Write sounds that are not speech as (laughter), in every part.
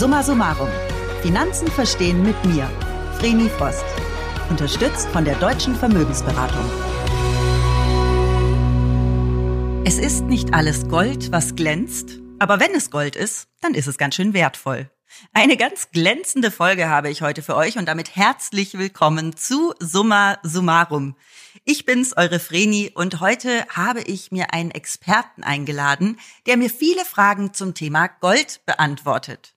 Summa summarum. Finanzen verstehen mit mir, Vreni Frost. Unterstützt von der Deutschen Vermögensberatung. Es ist nicht alles Gold, was glänzt, aber wenn es Gold ist, dann ist es ganz schön wertvoll. Eine ganz glänzende Folge habe ich heute für euch und damit herzlich willkommen zu Summa Summarum. Ich bin's, eure Vreni, und heute habe ich mir einen Experten eingeladen, der mir viele Fragen zum Thema Gold beantwortet.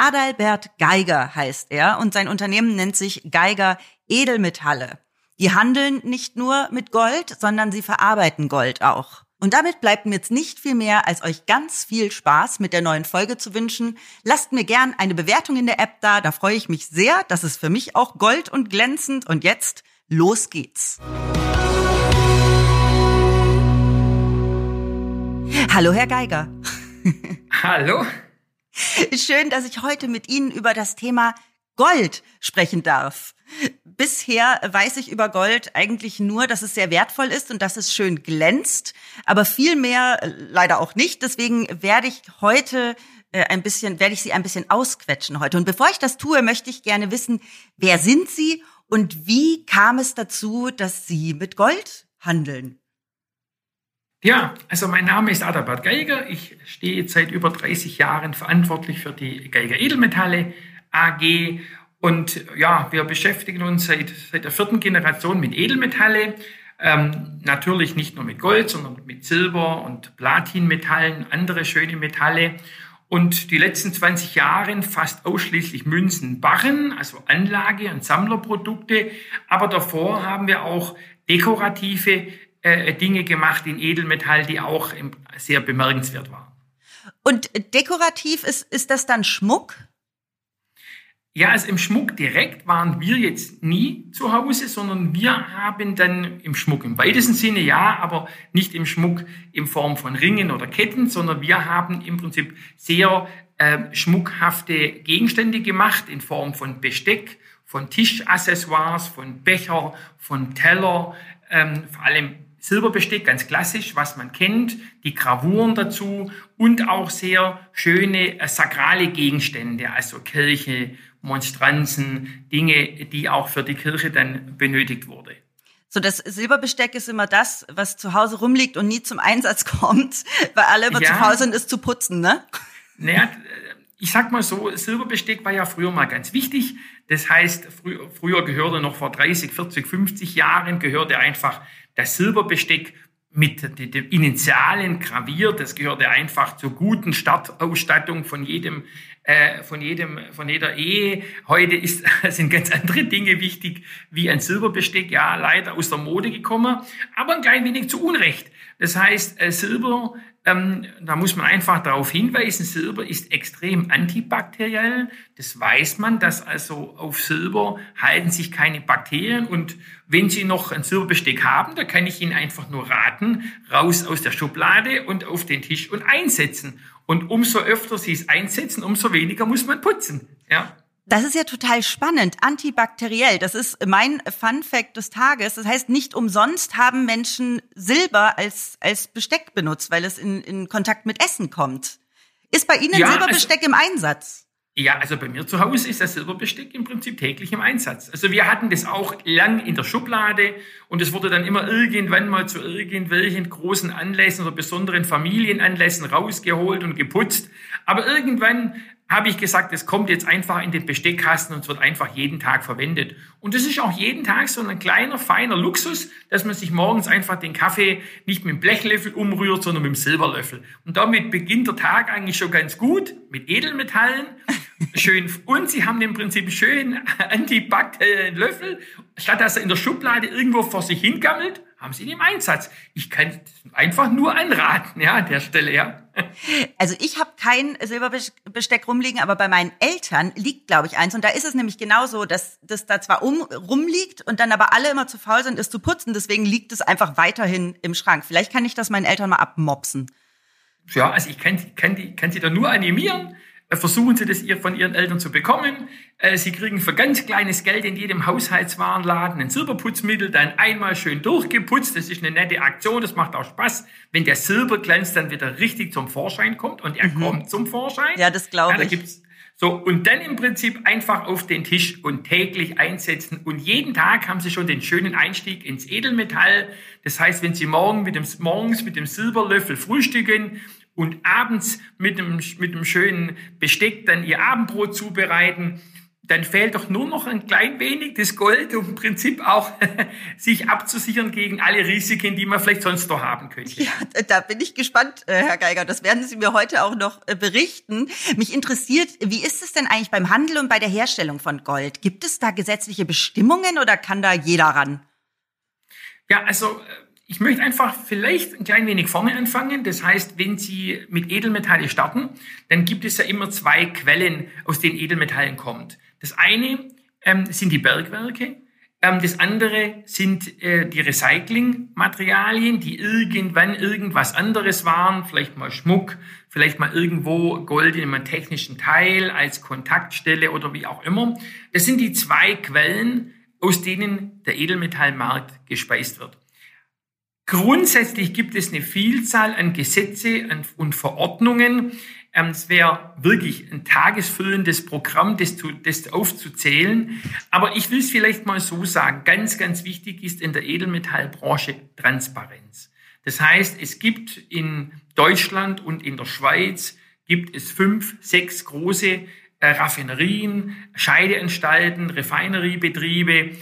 Adalbert Geiger heißt er und sein Unternehmen nennt sich Geiger Edelmetalle. Die handeln nicht nur mit Gold, sondern sie verarbeiten Gold auch. Und damit bleibt mir jetzt nicht viel mehr, als euch ganz viel Spaß mit der neuen Folge zu wünschen. Lasst mir gern eine Bewertung in der App da, da freue ich mich sehr. Das ist für mich auch gold und glänzend. Und jetzt, los geht's. Hallo, Herr Geiger. (laughs) Hallo. (laughs) Schön, dass ich heute mit Ihnen über das Thema Gold sprechen darf. Bisher weiß ich über Gold eigentlich nur, dass es sehr wertvoll ist und dass es schön glänzt, aber viel mehr äh, leider auch nicht. Deswegen werde ich heute äh, ein bisschen, werde ich Sie ein bisschen ausquetschen heute. Und bevor ich das tue, möchte ich gerne wissen, wer sind Sie und wie kam es dazu, dass Sie mit Gold handeln? Ja, also mein Name ist Adalbert Geiger. Ich stehe seit über 30 Jahren verantwortlich für die Geiger Edelmetalle AG. Und ja, wir beschäftigen uns seit, seit der vierten Generation mit Edelmetalle. Ähm, natürlich nicht nur mit Gold, sondern mit Silber und Platinmetallen, andere schöne Metalle. Und die letzten 20 Jahre fast ausschließlich Münzen, Barren, also Anlage- und Sammlerprodukte. Aber davor haben wir auch dekorative äh, Dinge gemacht in Edelmetall, die auch sehr bemerkenswert waren. Und dekorativ ist, ist das dann Schmuck? Ja, also im Schmuck direkt waren wir jetzt nie zu Hause, sondern wir haben dann im Schmuck im weitesten Sinne ja, aber nicht im Schmuck in Form von Ringen oder Ketten, sondern wir haben im Prinzip sehr äh, schmuckhafte Gegenstände gemacht in Form von Besteck, von Tischaccessoires, von Becher, von Teller, ähm, vor allem Silberbesteck, ganz klassisch, was man kennt, die Gravuren dazu und auch sehr schöne äh, sakrale Gegenstände, also Kirche, Monstranzen, Dinge, die auch für die Kirche dann benötigt wurde. So, das Silberbesteck ist immer das, was zu Hause rumliegt und nie zum Einsatz (laughs) kommt, weil alle immer ja. zu Hause sind, es zu putzen, ne? Naja, ich sag mal so, Silberbesteck war ja früher mal ganz wichtig. Das heißt, frü früher gehörte noch vor 30, 40, 50 Jahren gehörte einfach das Silberbesteck mit den Initialen graviert. Das gehörte einfach zur guten Startausstattung von jedem, äh, von jedem, von jeder Ehe. Heute ist, (laughs) sind ganz andere Dinge wichtig wie ein Silberbesteck. Ja, leider aus der Mode gekommen, aber ein klein wenig zu Unrecht. Das heißt, äh, Silber ähm, da muss man einfach darauf hinweisen, Silber ist extrem antibakteriell. Das weiß man, dass also auf Silber halten sich keine Bakterien. Und wenn Sie noch ein Silberbesteck haben, da kann ich Ihnen einfach nur raten, raus aus der Schublade und auf den Tisch und einsetzen. Und umso öfter Sie es einsetzen, umso weniger muss man putzen. Ja. Das ist ja total spannend. Antibakteriell, das ist mein Fun Fact des Tages. Das heißt, nicht umsonst haben Menschen Silber als, als Besteck benutzt, weil es in, in Kontakt mit Essen kommt. Ist bei Ihnen ja, Silberbesteck also, im Einsatz? Ja, also bei mir zu Hause ist das Silberbesteck im Prinzip täglich im Einsatz. Also wir hatten das auch lang in der Schublade und es wurde dann immer irgendwann mal zu irgendwelchen großen Anlässen oder besonderen Familienanlässen rausgeholt und geputzt. Aber irgendwann habe ich gesagt, es kommt jetzt einfach in den Besteckkasten und es wird einfach jeden Tag verwendet. Und das ist auch jeden Tag so ein kleiner, feiner Luxus, dass man sich morgens einfach den Kaffee nicht mit dem Blechlöffel umrührt, sondern mit dem Silberlöffel. Und damit beginnt der Tag eigentlich schon ganz gut mit Edelmetallen. (laughs) Schön. Und sie haben im Prinzip schön antibakteriellen Löffel. Statt dass er in der Schublade irgendwo vor sich hingammelt, haben sie ihn im Einsatz. Ich kann einfach nur anraten, ja, an der Stelle, ja. Also ich habe kein Silberbesteck rumliegen, aber bei meinen Eltern liegt, glaube ich, eins. Und da ist es nämlich genauso, dass das da zwar um, rumliegt und dann aber alle immer zu faul sind, es zu putzen. Deswegen liegt es einfach weiterhin im Schrank. Vielleicht kann ich das meinen Eltern mal abmopsen. Ja, also ich kann, kann, die, kann sie da nur animieren versuchen Sie das von Ihren Eltern zu bekommen. Äh, sie kriegen für ganz kleines Geld in jedem Haushaltswarenladen ein Silberputzmittel, dann einmal schön durchgeputzt. Das ist eine nette Aktion, das macht auch Spaß, wenn der Silberglanz dann wieder richtig zum Vorschein kommt und er mhm. kommt zum Vorschein. Ja, das glaube ja, ich. Gibt's, So, und dann im Prinzip einfach auf den Tisch und täglich einsetzen. Und jeden Tag haben Sie schon den schönen Einstieg ins Edelmetall. Das heißt, wenn Sie morgen mit dem, morgens mit dem Silberlöffel frühstücken und abends mit einem, mit einem schönen Besteck dann Ihr Abendbrot zubereiten, dann fehlt doch nur noch ein klein wenig das Gold, um im Prinzip auch (laughs) sich abzusichern gegen alle Risiken, die man vielleicht sonst noch haben könnte. Ja, da bin ich gespannt, äh, Herr Geiger. Das werden Sie mir heute auch noch äh, berichten. Mich interessiert, wie ist es denn eigentlich beim Handel und bei der Herstellung von Gold? Gibt es da gesetzliche Bestimmungen oder kann da jeder ran? Ja, also äh, ich möchte einfach vielleicht ein klein wenig vorne anfangen. Das heißt, wenn Sie mit Edelmetalle starten, dann gibt es ja immer zwei Quellen, aus denen Edelmetallen kommt. Das eine ähm, sind die Bergwerke, ähm, das andere sind äh, die Recyclingmaterialien, die irgendwann irgendwas anderes waren, vielleicht mal Schmuck, vielleicht mal irgendwo Gold in einem technischen Teil als Kontaktstelle oder wie auch immer. Das sind die zwei Quellen, aus denen der Edelmetallmarkt gespeist wird. Grundsätzlich gibt es eine Vielzahl an Gesetze und Verordnungen, ähm, es wäre wirklich ein tagesfüllendes Programm, das, zu, das aufzuzählen. Aber ich will es vielleicht mal so sagen. Ganz, ganz wichtig ist in der Edelmetallbranche Transparenz. Das heißt, es gibt in Deutschland und in der Schweiz gibt es fünf, sechs große äh, Raffinerien, Scheideanstalten, Refineriebetriebe,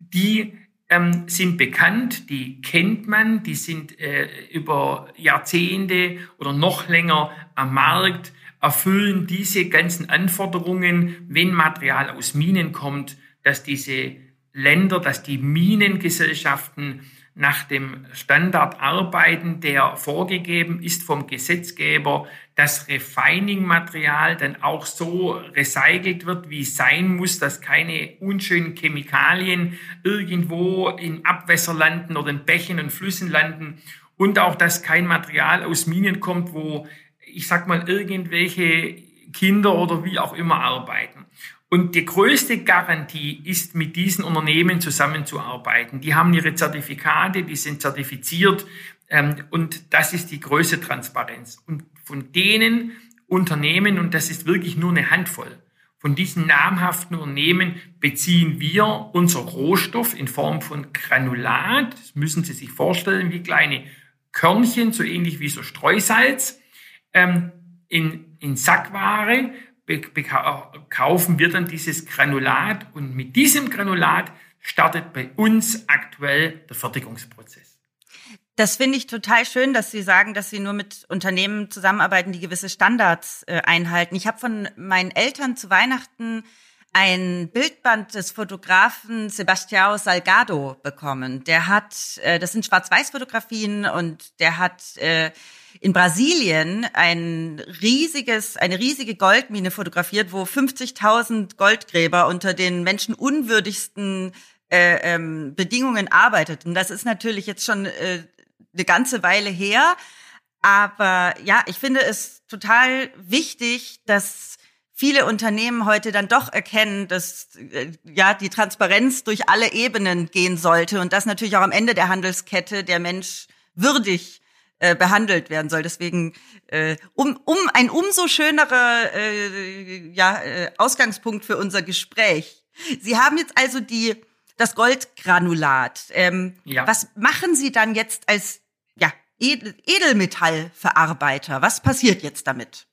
die ähm, sind bekannt, die kennt man, die sind äh, über Jahrzehnte oder noch länger am Markt, erfüllen diese ganzen Anforderungen, wenn Material aus Minen kommt, dass diese Länder, dass die Minengesellschaften nach dem Standard arbeiten, der vorgegeben ist vom Gesetzgeber, dass Refining-Material dann auch so recycelt wird, wie es sein muss, dass keine unschönen Chemikalien irgendwo in Abwässer landen oder in Bächen und Flüssen landen und auch, dass kein Material aus Minen kommt, wo, ich sag mal, irgendwelche Kinder oder wie auch immer arbeiten. Und die größte Garantie ist, mit diesen Unternehmen zusammenzuarbeiten. Die haben ihre Zertifikate, die sind zertifiziert ähm, und das ist die größte Transparenz. Und von denen Unternehmen, und das ist wirklich nur eine Handvoll, von diesen namhaften Unternehmen beziehen wir unser Rohstoff in Form von Granulat. Das müssen Sie sich vorstellen, wie kleine Körnchen, so ähnlich wie so Streusalz, ähm, in, in Sackware kaufen wir dann dieses Granulat und mit diesem Granulat startet bei uns aktuell der Fertigungsprozess. Das finde ich total schön, dass Sie sagen, dass Sie nur mit Unternehmen zusammenarbeiten, die gewisse Standards äh, einhalten. Ich habe von meinen Eltern zu Weihnachten ein Bildband des Fotografen Sebastião Salgado bekommen. Der hat, äh, das sind Schwarz-Weiß-Fotografien und der hat äh, in Brasilien ein riesiges, eine riesige Goldmine fotografiert, wo 50.000 Goldgräber unter den menschenunwürdigsten äh, ähm, Bedingungen arbeiteten. Das ist natürlich jetzt schon äh, eine ganze Weile her. Aber ja, ich finde es total wichtig, dass viele Unternehmen heute dann doch erkennen, dass äh, ja die Transparenz durch alle Ebenen gehen sollte und dass natürlich auch am Ende der Handelskette der Mensch würdig äh, behandelt werden soll. Deswegen äh, um, um ein umso schönerer äh, ja, äh, Ausgangspunkt für unser Gespräch. Sie haben jetzt also die das Goldgranulat. Ähm, ja. Was machen Sie dann jetzt als ja, Edelmetallverarbeiter? Was passiert jetzt damit?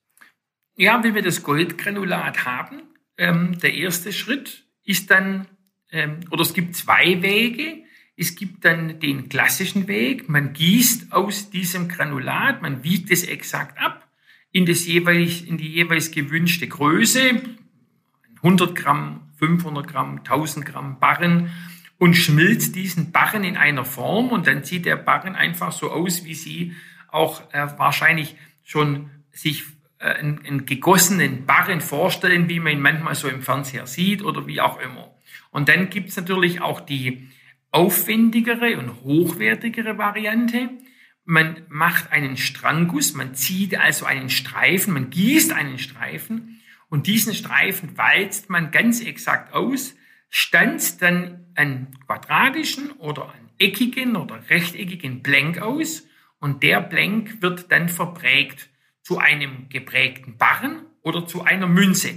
Ja, wenn wir das Goldgranulat haben, ähm, der erste Schritt ist dann, ähm, oder es gibt zwei Wege. Es gibt dann den klassischen Weg. Man gießt aus diesem Granulat, man wiegt es exakt ab in, das jeweils, in die jeweils gewünschte Größe, 100 Gramm, 500 Gramm, 1000 Gramm Barren und schmilzt diesen Barren in einer Form und dann sieht der Barren einfach so aus, wie Sie auch äh, wahrscheinlich schon sich äh, einen, einen gegossenen Barren vorstellen, wie man ihn manchmal so im Fernseher sieht oder wie auch immer. Und dann gibt's natürlich auch die aufwendigere und hochwertigere Variante. Man macht einen Strangguss, man zieht also einen Streifen, man gießt einen Streifen und diesen Streifen walzt man ganz exakt aus, stanzt dann einen quadratischen oder einen eckigen oder rechteckigen Blank aus und der Blank wird dann verprägt zu einem geprägten Barren oder zu einer Münze.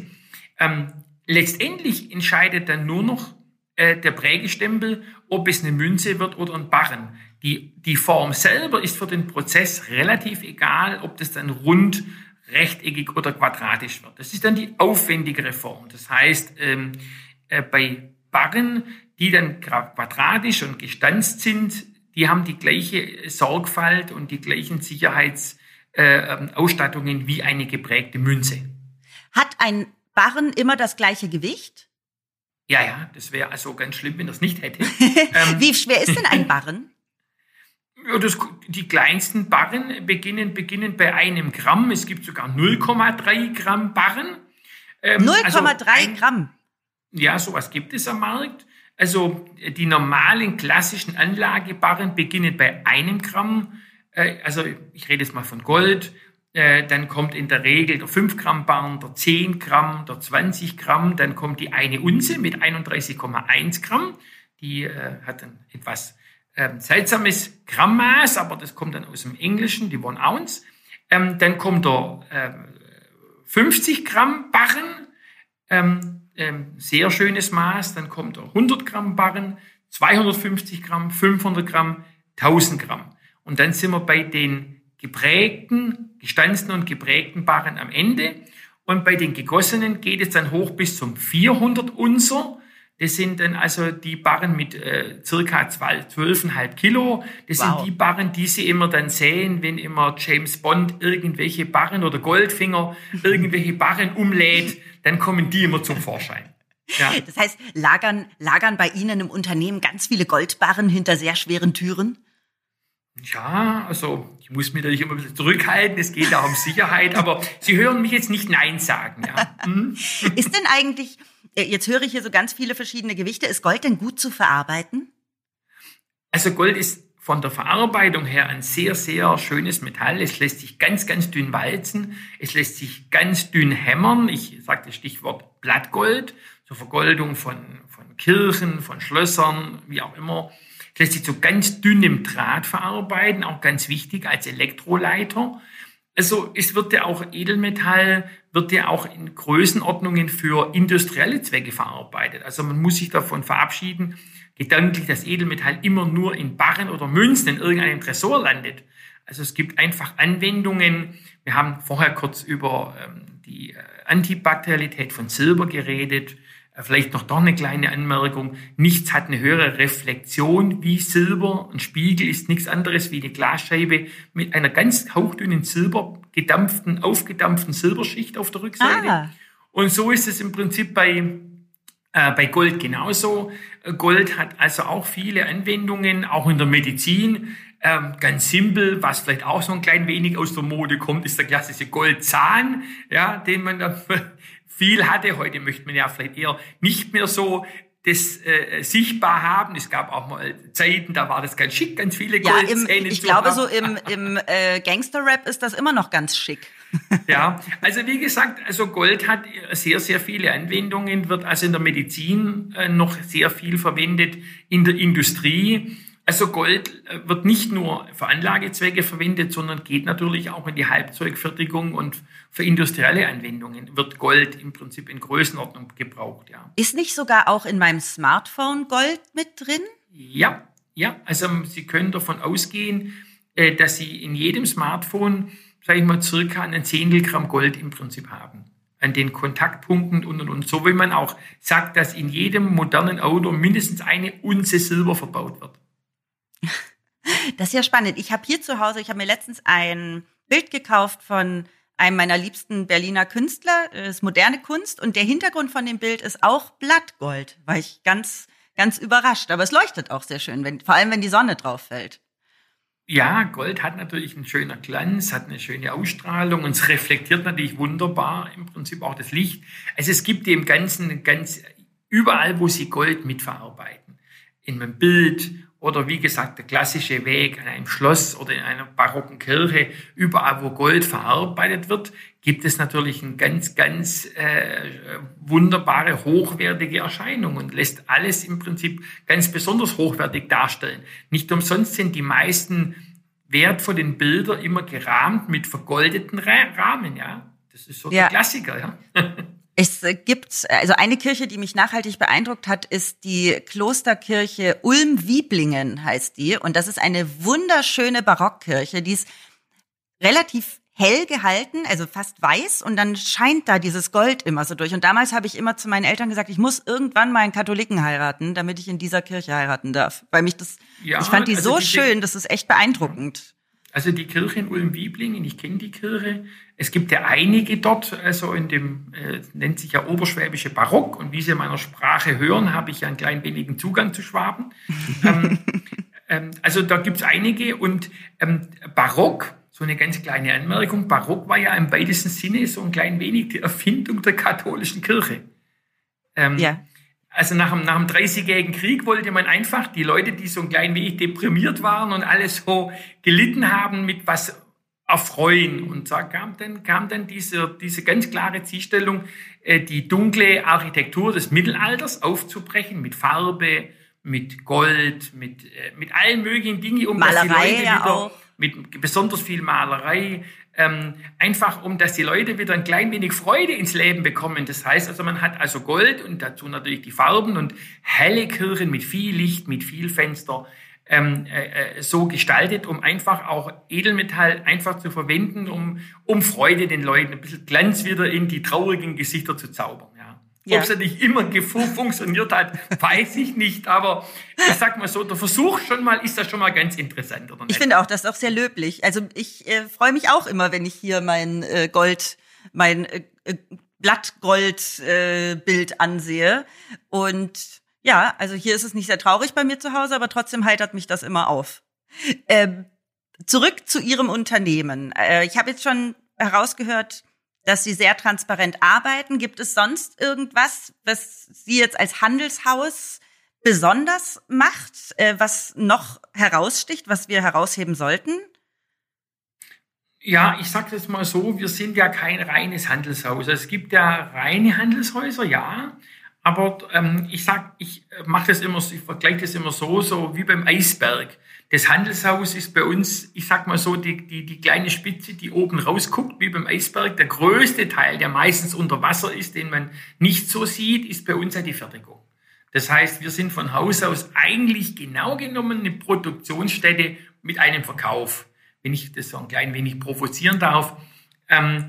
Ähm, letztendlich entscheidet dann nur noch äh, der Prägestempel, ob es eine Münze wird oder ein Barren. Die, die Form selber ist für den Prozess relativ egal, ob das dann rund, rechteckig oder quadratisch wird. Das ist dann die aufwendigere Form. Das heißt, ähm, äh, bei Barren, die dann quadratisch und gestanzt sind, die haben die gleiche Sorgfalt und die gleichen Sicherheitsausstattungen äh, ähm, wie eine geprägte Münze. Hat ein Barren immer das gleiche Gewicht? Ja, ja, das wäre also ganz schlimm, wenn das nicht hätte. (laughs) ähm, Wie schwer ist denn ein Barren? Ja, das, die kleinsten Barren beginnen, beginnen bei einem Gramm. Es gibt sogar 0,3 Gramm Barren. Ähm, 0,3 also Gramm? Ja, sowas gibt es am Markt. Also die normalen klassischen Anlagebarren beginnen bei einem Gramm. Äh, also ich rede jetzt mal von Gold. Äh, dann kommt in der Regel der 5 Gramm Barren, der 10 Gramm, der 20 Gramm. Dann kommt die eine Unze mit 31,1 Gramm. Die äh, hat ein etwas ähm, seltsames Grammmaß, aber das kommt dann aus dem Englischen, die One Ounce. Ähm, dann kommt der äh, 50 Gramm Barren, ähm, ähm, sehr schönes Maß. Dann kommt der 100 Gramm Barren, 250 Gramm, 500 Gramm, 1000 Gramm. Und dann sind wir bei den geprägten, gestanzten und geprägten Barren am Ende. Und bei den gegossenen geht es dann hoch bis zum 400 Unser. Das sind dann also die Barren mit äh, circa 12,5 Kilo. Das wow. sind die Barren, die Sie immer dann sehen, wenn immer James Bond irgendwelche Barren oder Goldfinger (laughs) irgendwelche Barren umlädt, dann kommen die immer zum Vorschein. Ja. Das heißt, lagern, lagern bei Ihnen im Unternehmen ganz viele Goldbarren hinter sehr schweren Türen? Ja, also ich muss mich natürlich immer ein bisschen zurückhalten, es geht auch um Sicherheit, aber Sie hören mich jetzt nicht Nein sagen. Ja. Hm? (laughs) Ist denn eigentlich, äh, jetzt höre ich hier so ganz viele verschiedene Gewichte, ist Gold denn gut zu verarbeiten? Also Gold ist von der Verarbeitung her ein sehr, sehr schönes Metall. Es lässt sich ganz, ganz dünn walzen. Es lässt sich ganz dünn hämmern. Ich sage das Stichwort Blattgold zur Vergoldung von, von Kirchen, von Schlössern, wie auch immer. Lässt sich zu ganz dünnem Draht verarbeiten, auch ganz wichtig als Elektroleiter. Also es wird ja auch Edelmetall, wird ja auch in Größenordnungen für industrielle Zwecke verarbeitet. Also man muss sich davon verabschieden, gedanklich, dass Edelmetall immer nur in Barren oder Münzen in irgendeinem Tresor landet. Also es gibt einfach Anwendungen. Wir haben vorher kurz über ähm, die äh, Antibakterialität von Silber geredet. Vielleicht noch doch eine kleine Anmerkung. Nichts hat eine höhere Reflexion wie Silber. Ein Spiegel ist nichts anderes wie eine Glasscheibe mit einer ganz hauchdünnen Silber gedampften, aufgedampften Silberschicht auf der Rückseite. Ah. Und so ist es im Prinzip bei, äh, bei Gold genauso. Gold hat also auch viele Anwendungen, auch in der Medizin. Ähm, ganz simpel, was vielleicht auch so ein klein wenig aus der Mode kommt, ist der klassische Goldzahn, ja, den man dann (laughs) viel hatte. Heute möchte man ja vielleicht eher nicht mehr so das äh, sichtbar haben. Es gab auch mal Zeiten, da war das ganz schick, ganz viele. Ja, ich glaube, haben. so im, im äh, Gangster-Rap ist das immer noch ganz schick. (laughs) ja, also wie gesagt, also Gold hat sehr, sehr viele Anwendungen, wird also in der Medizin äh, noch sehr viel verwendet, in der Industrie. Also Gold äh, wird nicht nur für Anlagezwecke verwendet, sondern geht natürlich auch in die Halbzeugfertigung und für industrielle Anwendungen wird Gold im Prinzip in Größenordnung gebraucht, ja. Ist nicht sogar auch in meinem Smartphone Gold mit drin? Ja, ja. Also Sie können davon ausgehen, äh, dass Sie in jedem Smartphone, sage ich mal, circa einen Zehntel Gramm Gold im Prinzip haben an den Kontaktpunkten und und und. So wie man auch sagt, dass in jedem modernen Auto mindestens eine Unze Silber verbaut wird. Das ist ja spannend. Ich habe hier zu Hause, ich habe mir letztens ein Bild gekauft von einem meiner liebsten Berliner Künstler, das ist moderne Kunst und der Hintergrund von dem Bild ist auch Blattgold, war ich ganz ganz überrascht, aber es leuchtet auch sehr schön, wenn, vor allem wenn die Sonne drauf fällt. Ja, Gold hat natürlich einen schönen Glanz, hat eine schöne Ausstrahlung und es reflektiert natürlich wunderbar im Prinzip auch das Licht. Also es gibt dem Ganzen ganz überall, wo sie Gold mitverarbeiten. In einem Bild oder wie gesagt, der klassische Weg an einem Schloss oder in einer barocken Kirche, überall wo Gold verarbeitet wird, gibt es natürlich eine ganz, ganz äh, wunderbare, hochwertige Erscheinung und lässt alles im Prinzip ganz besonders hochwertig darstellen. Nicht umsonst sind die meisten wertvollen Bilder immer gerahmt mit vergoldeten Rahmen, ja. Das ist so ja. der Klassiker, ja. (laughs) Es gibt, also eine Kirche, die mich nachhaltig beeindruckt hat, ist die Klosterkirche Ulm-Wieblingen heißt die. Und das ist eine wunderschöne Barockkirche, die ist relativ hell gehalten, also fast weiß und dann scheint da dieses Gold immer so durch. Und damals habe ich immer zu meinen Eltern gesagt, ich muss irgendwann mal einen Katholiken heiraten, damit ich in dieser Kirche heiraten darf. Weil mich das, ja, ich fand die also so die schön, das ist echt beeindruckend. Also die Kirche in Ulm-Wieblingen, ich kenne die Kirche. Es gibt ja einige dort, also in dem, äh, nennt sich ja Oberschwäbische Barock. Und wie Sie in meiner Sprache hören, habe ich ja einen kleinen wenigen Zugang zu Schwaben. (laughs) ähm, ähm, also da gibt es einige. Und ähm, Barock, so eine ganz kleine Anmerkung, Barock war ja im weitesten Sinne so ein klein wenig die Erfindung der katholischen Kirche. Ähm, ja. Also nach dem, nach dem 30-jährigen Krieg wollte man einfach die Leute, die so ein klein wenig deprimiert waren und alles so gelitten haben, mit was erfreuen. Und da kam dann, kam dann diese, diese ganz klare Zielstellung, äh, die dunkle Architektur des Mittelalters aufzubrechen mit Farbe, mit Gold, mit, äh, mit allen möglichen Dingen, um Malerei dass die Leute ja wieder, auch. Mit besonders viel Malerei, ähm, einfach um, dass die Leute wieder ein klein wenig Freude ins Leben bekommen. Das heißt also, man hat also Gold und dazu natürlich die Farben und helle Kirchen mit viel Licht, mit viel Fenster ähm, äh, äh, so gestaltet, um einfach auch Edelmetall einfach zu verwenden, um, um Freude den Leuten, ein bisschen Glanz wieder in die traurigen Gesichter zu zaubern. Ja. Ob es ja nicht immer funktioniert hat, weiß ich nicht. Aber ich sag mal so, der Versuch schon mal ist das schon mal ganz interessant. Oder nicht? Ich finde auch, das ist auch sehr löblich. Also ich äh, freue mich auch immer, wenn ich hier mein äh, Gold, mein äh, äh Blattgold-Bild äh, ansehe. Und ja, also hier ist es nicht sehr traurig bei mir zu Hause, aber trotzdem heitert mich das immer auf. Ähm, zurück zu Ihrem Unternehmen. Äh, ich habe jetzt schon herausgehört, dass Sie sehr transparent arbeiten. Gibt es sonst irgendwas, was Sie jetzt als Handelshaus besonders macht, äh, was noch heraussticht, was wir herausheben sollten? Ja, ich sage das mal so, wir sind ja kein reines Handelshaus. Es gibt ja reine Handelshäuser, ja, aber ähm, ich sag, ich mache das immer, ich vergleiche das immer so, so wie beim Eisberg. Das Handelshaus ist bei uns, ich sag mal so, die, die, die kleine Spitze, die oben rausguckt, wie beim Eisberg. Der größte Teil, der meistens unter Wasser ist, den man nicht so sieht, ist bei uns ja die Fertigung. Das heißt, wir sind von Haus aus eigentlich genau genommen eine Produktionsstätte mit einem Verkauf. Wenn ich das so ein klein wenig provozieren darf. Ähm,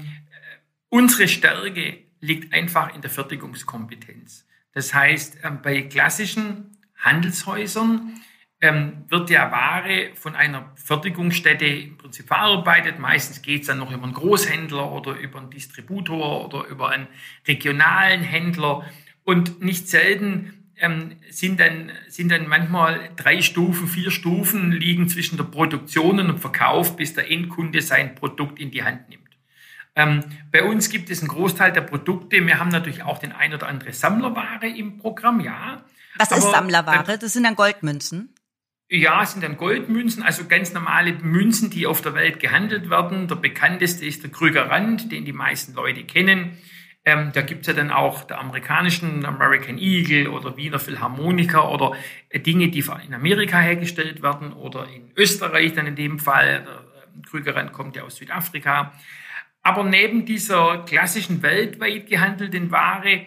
unsere Stärke liegt einfach in der Fertigungskompetenz. Das heißt, ähm, bei klassischen Handelshäusern ähm, wird ja Ware von einer Fertigungsstätte im Prinzip verarbeitet. Meistens geht es dann noch über einen Großhändler oder über einen Distributor oder über einen regionalen Händler. Und nicht selten ähm, sind, dann, sind dann manchmal drei Stufen, vier Stufen liegen zwischen der Produktion und dem Verkauf, bis der Endkunde sein Produkt in die Hand nimmt. Ähm, bei uns gibt es einen Großteil der Produkte. Wir haben natürlich auch den ein oder andere Sammlerware im Programm, ja. Was ist Sammlerware? Das sind dann Goldmünzen? Ja, es sind dann Goldmünzen, also ganz normale Münzen, die auf der Welt gehandelt werden. Der bekannteste ist der Krüger Rand, den die meisten Leute kennen. Ähm, da gibt's ja dann auch der amerikanischen American Eagle oder Wiener Philharmoniker oder äh, Dinge, die in Amerika hergestellt werden oder in Österreich dann in dem Fall. Der äh, Krüger Rand kommt ja aus Südafrika. Aber neben dieser klassischen weltweit gehandelten Ware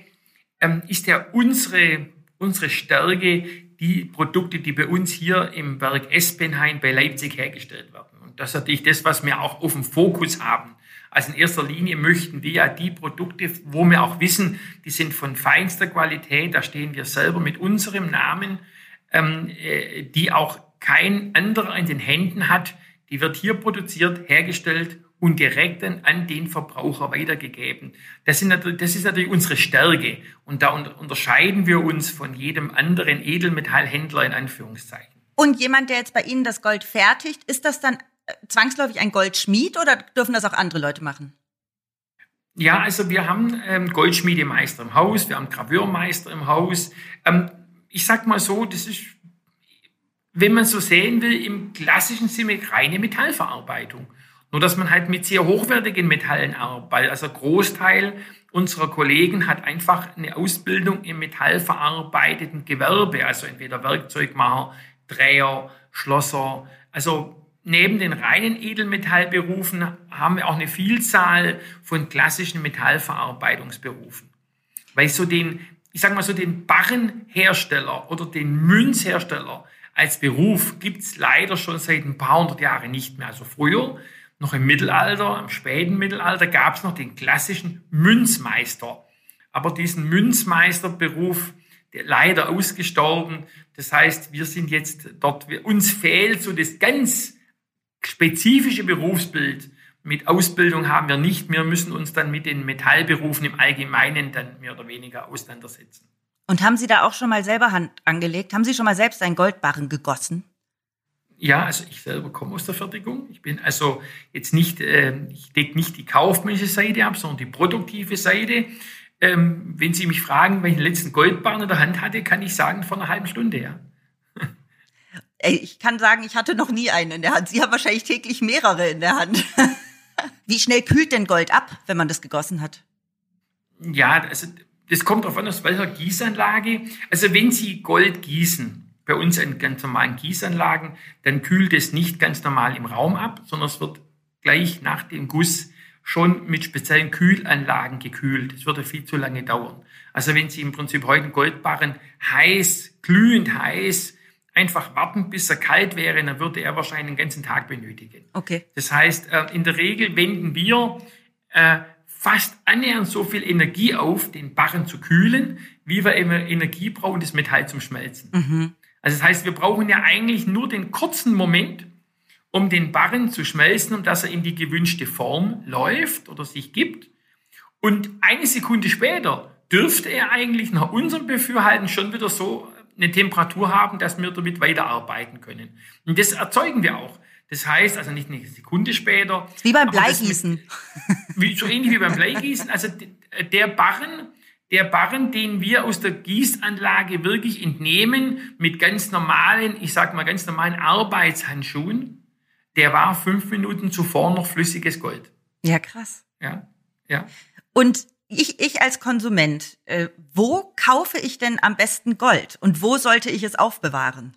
ähm, ist ja unsere, unsere Stärke die Produkte, die bei uns hier im Werk Espenhain bei Leipzig hergestellt werden. Und das ist natürlich das, was wir auch auf dem Fokus haben. Also in erster Linie möchten wir ja die Produkte, wo wir auch wissen, die sind von feinster Qualität, da stehen wir selber mit unserem Namen, ähm, äh, die auch kein anderer in den Händen hat, die wird hier produziert, hergestellt und direkt dann an den Verbraucher weitergegeben. Das, sind das ist natürlich unsere Stärke und da unterscheiden wir uns von jedem anderen Edelmetallhändler in Anführungszeichen. Und jemand, der jetzt bei Ihnen das Gold fertigt, ist das dann äh, zwangsläufig ein Goldschmied oder dürfen das auch andere Leute machen? Ja, also wir haben ähm, Goldschmiedemeister im Haus, wir haben Graveurmeister im Haus. Ähm, ich sag mal so, das ist, wenn man so sehen will, im klassischen Sinne reine Metallverarbeitung. Nur dass man halt mit sehr hochwertigen Metallen arbeitet. Also Großteil unserer Kollegen hat einfach eine Ausbildung im metallverarbeiteten Gewerbe, also entweder Werkzeugmacher, Dreher, Schlosser. Also neben den reinen Edelmetallberufen haben wir auch eine Vielzahl von klassischen Metallverarbeitungsberufen. Weil so den, ich sage mal so den Barrenhersteller oder den Münzhersteller als Beruf gibt's leider schon seit ein paar hundert Jahren nicht mehr. Also früher, noch im Mittelalter, im späten Mittelalter, gab's noch den klassischen Münzmeister. Aber diesen Münzmeisterberuf, der leider ausgestorben. Das heißt, wir sind jetzt dort, uns fehlt so das ganz spezifische Berufsbild. Mit Ausbildung haben wir nicht. Wir müssen uns dann mit den Metallberufen im Allgemeinen dann mehr oder weniger auseinandersetzen. Und haben Sie da auch schon mal selber Hand angelegt? Haben Sie schon mal selbst einen Goldbarren gegossen? Ja, also ich selber komme aus der Fertigung. Ich bin also jetzt nicht, äh, ich decke nicht die kaufmännische Seite ab, sondern die produktive Seite. Ähm, wenn Sie mich fragen, welchen letzten Goldbarren in der Hand hatte, kann ich sagen, vor einer halben Stunde, ja. Ich kann sagen, ich hatte noch nie einen in der Hand. Sie haben wahrscheinlich täglich mehrere in der Hand. (laughs) Wie schnell kühlt denn Gold ab, wenn man das gegossen hat? Ja, also das kommt darauf an, aus welcher Gießanlage. Also wenn Sie Gold gießen, bei uns in ganz normalen Gießanlagen, dann kühlt es nicht ganz normal im Raum ab, sondern es wird gleich nach dem Guss schon mit speziellen Kühlanlagen gekühlt. Es würde viel zu lange dauern. Also wenn Sie im Prinzip heute einen Goldbarren heiß, glühend heiß, einfach warten, bis er kalt wäre, dann würde er wahrscheinlich einen ganzen Tag benötigen. Okay. Das heißt, äh, in der Regel wenden wir äh, fast annähernd so viel Energie auf, den Barren zu kühlen, wie wir immer Energie brauchen, das Metall zum Schmelzen. Mhm. Also das heißt, wir brauchen ja eigentlich nur den kurzen Moment, um den Barren zu schmelzen, um dass er in die gewünschte Form läuft oder sich gibt. Und eine Sekunde später dürfte er eigentlich nach unserem Befürhalten schon wieder so eine Temperatur haben, dass wir damit weiterarbeiten können. Und das erzeugen wir auch. Das heißt, also nicht eine Sekunde später. Wie beim Bleigießen. wie, so ähnlich wie beim Bleigießen. Also der Barren, der Barren, den wir aus der Gießanlage wirklich entnehmen, mit ganz normalen, ich sag mal ganz normalen Arbeitshandschuhen, der war fünf Minuten zuvor noch flüssiges Gold. Ja, krass. Ja, ja. Und ich, ich als Konsument, äh, wo kaufe ich denn am besten Gold und wo sollte ich es aufbewahren?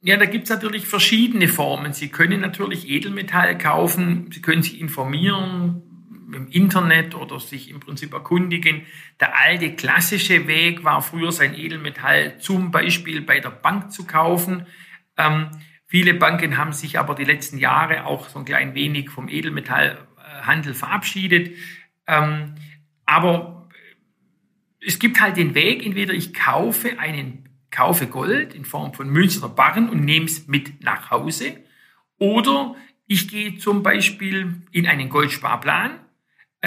Ja, da gibt's natürlich verschiedene Formen. Sie können natürlich Edelmetall kaufen, Sie können sich informieren im Internet oder sich im Prinzip erkundigen. Der alte klassische Weg war früher sein Edelmetall zum Beispiel bei der Bank zu kaufen. Ähm, viele Banken haben sich aber die letzten Jahre auch so ein klein wenig vom Edelmetallhandel verabschiedet. Ähm, aber es gibt halt den Weg, entweder ich kaufe einen kaufe Gold in Form von Münzen oder Barren und nehme es mit nach Hause. Oder ich gehe zum Beispiel in einen Goldsparplan,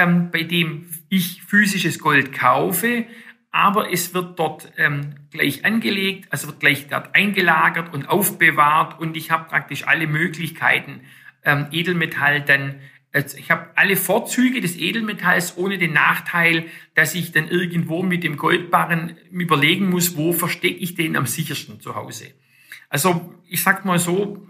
ähm, bei dem ich physisches Gold kaufe, aber es wird dort ähm, gleich angelegt, also wird gleich dort eingelagert und aufbewahrt und ich habe praktisch alle Möglichkeiten, ähm, Edelmetall dann also ich habe alle Vorzüge des Edelmetalls ohne den Nachteil, dass ich dann irgendwo mit dem Goldbarren überlegen muss, wo verstecke ich den am sichersten zu Hause. Also ich sag mal so,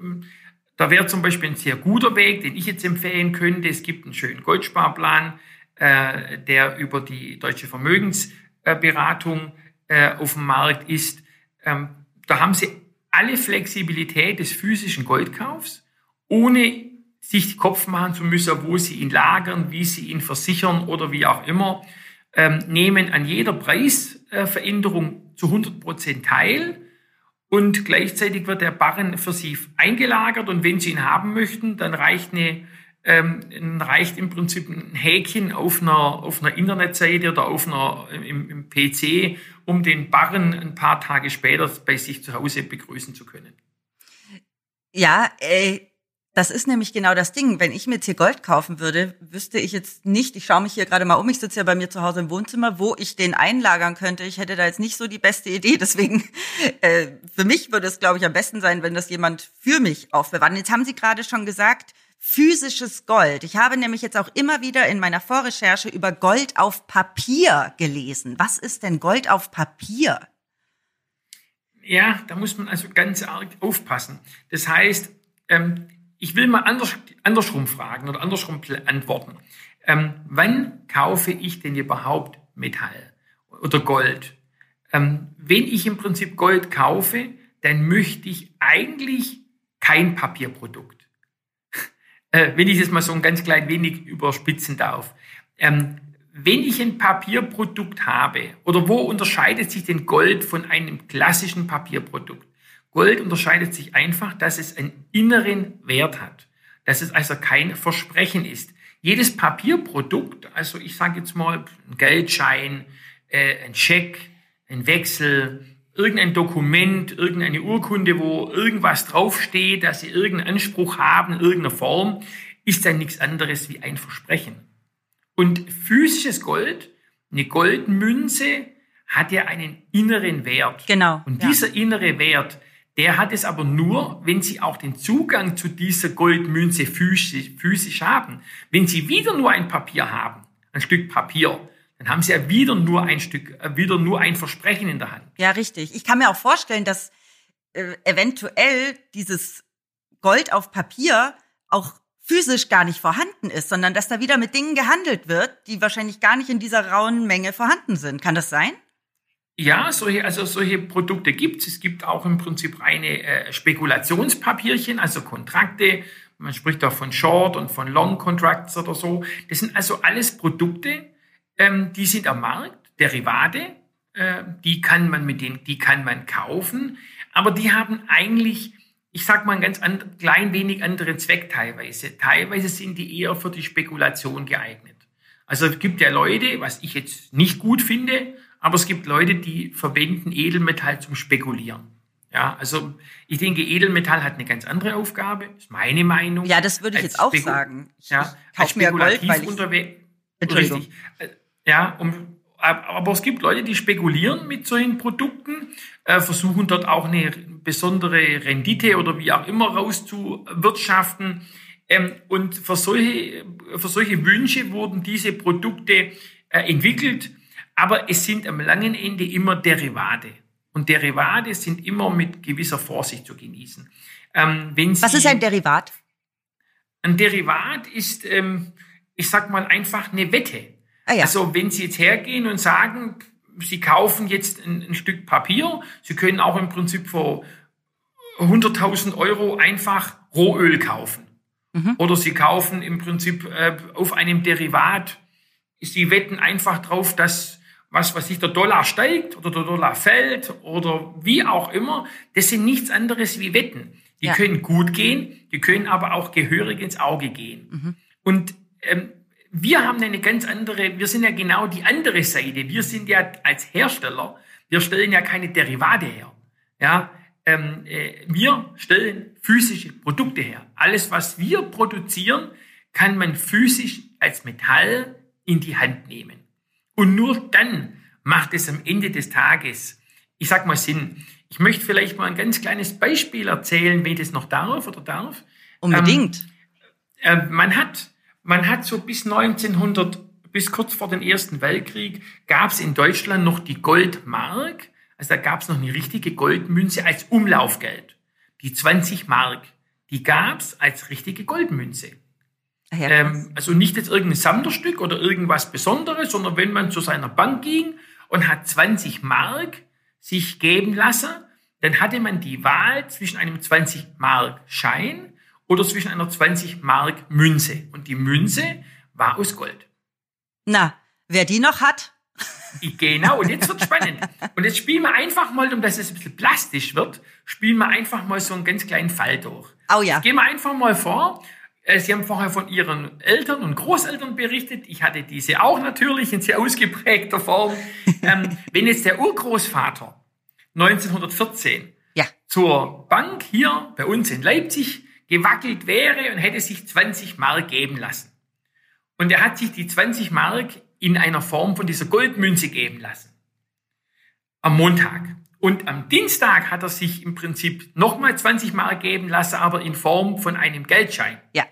da wäre zum Beispiel ein sehr guter Weg, den ich jetzt empfehlen könnte. Es gibt einen schönen Goldsparplan, äh, der über die deutsche Vermögensberatung äh, auf dem Markt ist. Ähm, da haben Sie alle Flexibilität des physischen Goldkaufs, ohne sich Kopf machen zu müssen, wo sie ihn lagern, wie sie ihn versichern oder wie auch immer, ähm, nehmen an jeder Preisveränderung zu 100 Prozent teil und gleichzeitig wird der Barren für sie eingelagert und wenn sie ihn haben möchten, dann reicht eine ähm, reicht im Prinzip ein Häkchen auf einer, auf einer Internetseite oder auf einer, im, im PC, um den Barren ein paar Tage später bei sich zu Hause begrüßen zu können. Ja, äh, das ist nämlich genau das Ding. Wenn ich mir jetzt hier Gold kaufen würde, wüsste ich jetzt nicht, ich schaue mich hier gerade mal um, ich sitze ja bei mir zu Hause im Wohnzimmer, wo ich den einlagern könnte. Ich hätte da jetzt nicht so die beste Idee. Deswegen, (laughs) äh, für mich würde es, glaube ich, am besten sein, wenn das jemand für mich aufbewahrt. Jetzt haben Sie gerade schon gesagt, physisches Gold. Ich habe nämlich jetzt auch immer wieder in meiner Vorrecherche über Gold auf Papier gelesen. Was ist denn Gold auf Papier? Ja, da muss man also ganz arg aufpassen. Das heißt, ähm, ich will mal anders, andersrum fragen oder andersrum antworten. Ähm, wann kaufe ich denn überhaupt Metall oder Gold? Ähm, wenn ich im Prinzip Gold kaufe, dann möchte ich eigentlich kein Papierprodukt. (laughs) äh, wenn ich das mal so ein ganz klein wenig überspitzen darf. Ähm, wenn ich ein Papierprodukt habe, oder wo unterscheidet sich denn Gold von einem klassischen Papierprodukt? Gold unterscheidet sich einfach, dass es einen inneren Wert hat, dass es also kein Versprechen ist. Jedes Papierprodukt, also ich sage jetzt mal ein Geldschein, äh, ein Scheck, ein Wechsel, irgendein Dokument, irgendeine Urkunde, wo irgendwas draufsteht, dass sie irgendeinen Anspruch haben, irgendeine Form, ist dann nichts anderes wie ein Versprechen. Und physisches Gold, eine Goldmünze, hat ja einen inneren Wert. Genau. Und dieser ja. innere Wert, der hat es aber nur, wenn Sie auch den Zugang zu dieser Goldmünze physisch, physisch haben. Wenn Sie wieder nur ein Papier haben, ein Stück Papier, dann haben Sie ja wieder nur ein Stück, äh, wieder nur ein Versprechen in der Hand. Ja, richtig. Ich kann mir auch vorstellen, dass äh, eventuell dieses Gold auf Papier auch physisch gar nicht vorhanden ist, sondern dass da wieder mit Dingen gehandelt wird, die wahrscheinlich gar nicht in dieser rauen Menge vorhanden sind. Kann das sein? Ja, solche, also solche Produkte gibt es. Es gibt auch im Prinzip reine äh, Spekulationspapierchen, also Kontrakte. Man spricht auch von Short und von Long Contracts oder so. Das sind also alles Produkte, ähm, die sind am Markt, Derivate, äh, die kann man mit denen, die kann man kaufen, aber die haben eigentlich, ich sag mal, einen ganz and, klein wenig anderen Zweck teilweise. Teilweise sind die eher für die Spekulation geeignet. Also es gibt ja Leute, was ich jetzt nicht gut finde, aber es gibt Leute, die verwenden Edelmetall zum Spekulieren. Ja, also ich denke, Edelmetall hat eine ganz andere Aufgabe, ist meine Meinung. Ja, das würde ich jetzt auch sagen. Ich, ja, ich kaufe mir Gold, unterwegs. Richtig. Ja, um, aber es gibt Leute, die spekulieren mit solchen Produkten, äh, versuchen dort auch eine besondere Rendite oder wie auch immer rauszuwirtschaften. Ähm, und für solche, für solche Wünsche wurden diese Produkte äh, entwickelt aber es sind am langen Ende immer Derivate. Und Derivate sind immer mit gewisser Vorsicht zu genießen. Ähm, Sie, Was ist ein Derivat? Ein Derivat ist, ähm, ich sag mal, einfach eine Wette. Ah, ja. Also wenn Sie jetzt hergehen und sagen, Sie kaufen jetzt ein, ein Stück Papier, Sie können auch im Prinzip für 100.000 Euro einfach Rohöl kaufen. Mhm. Oder Sie kaufen im Prinzip äh, auf einem Derivat, Sie wetten einfach drauf, dass was, was sich der Dollar steigt oder der Dollar fällt oder wie auch immer, das sind nichts anderes wie Wetten. Die ja. können gut gehen, die können aber auch gehörig ins Auge gehen. Mhm. Und ähm, wir haben eine ganz andere, wir sind ja genau die andere Seite. Wir sind ja als Hersteller, wir stellen ja keine Derivate her. Ja, ähm, äh, wir stellen physische Produkte her. Alles, was wir produzieren, kann man physisch als Metall in die Hand nehmen. Und nur dann macht es am Ende des Tages, ich sag mal Sinn. Ich möchte vielleicht mal ein ganz kleines Beispiel erzählen, wenn ich das noch darf oder darf. Unbedingt. Ähm, äh, man hat, man hat so bis 1900, bis kurz vor dem Ersten Weltkrieg, gab es in Deutschland noch die Goldmark. Also da gab es noch eine richtige Goldmünze als Umlaufgeld. Die 20 Mark, die gab es als richtige Goldmünze. Ähm, also nicht jetzt irgendein Sammlerstück oder irgendwas Besonderes, sondern wenn man zu seiner Bank ging und hat 20 Mark sich geben lassen, dann hatte man die Wahl zwischen einem 20 Mark Schein oder zwischen einer 20 Mark Münze. Und die Münze war aus Gold. Na, wer die noch hat? Genau, und jetzt wird spannend. Und jetzt spielen wir einfach mal, um dass es ein bisschen plastisch wird, spielen wir einfach mal so einen ganz kleinen Fall durch. Oh ja. Gehen wir einfach mal vor, Sie haben vorher von Ihren Eltern und Großeltern berichtet. Ich hatte diese auch natürlich in sehr ausgeprägter Form. (laughs) ähm, wenn jetzt der Urgroßvater 1914 ja. zur Bank hier bei uns in Leipzig gewackelt wäre und hätte sich 20 Mark geben lassen. Und er hat sich die 20 Mark in einer Form von dieser Goldmünze geben lassen. Am Montag. Und am Dienstag hat er sich im Prinzip nochmal 20 Mark geben lassen, aber in Form von einem Geldschein. Ja.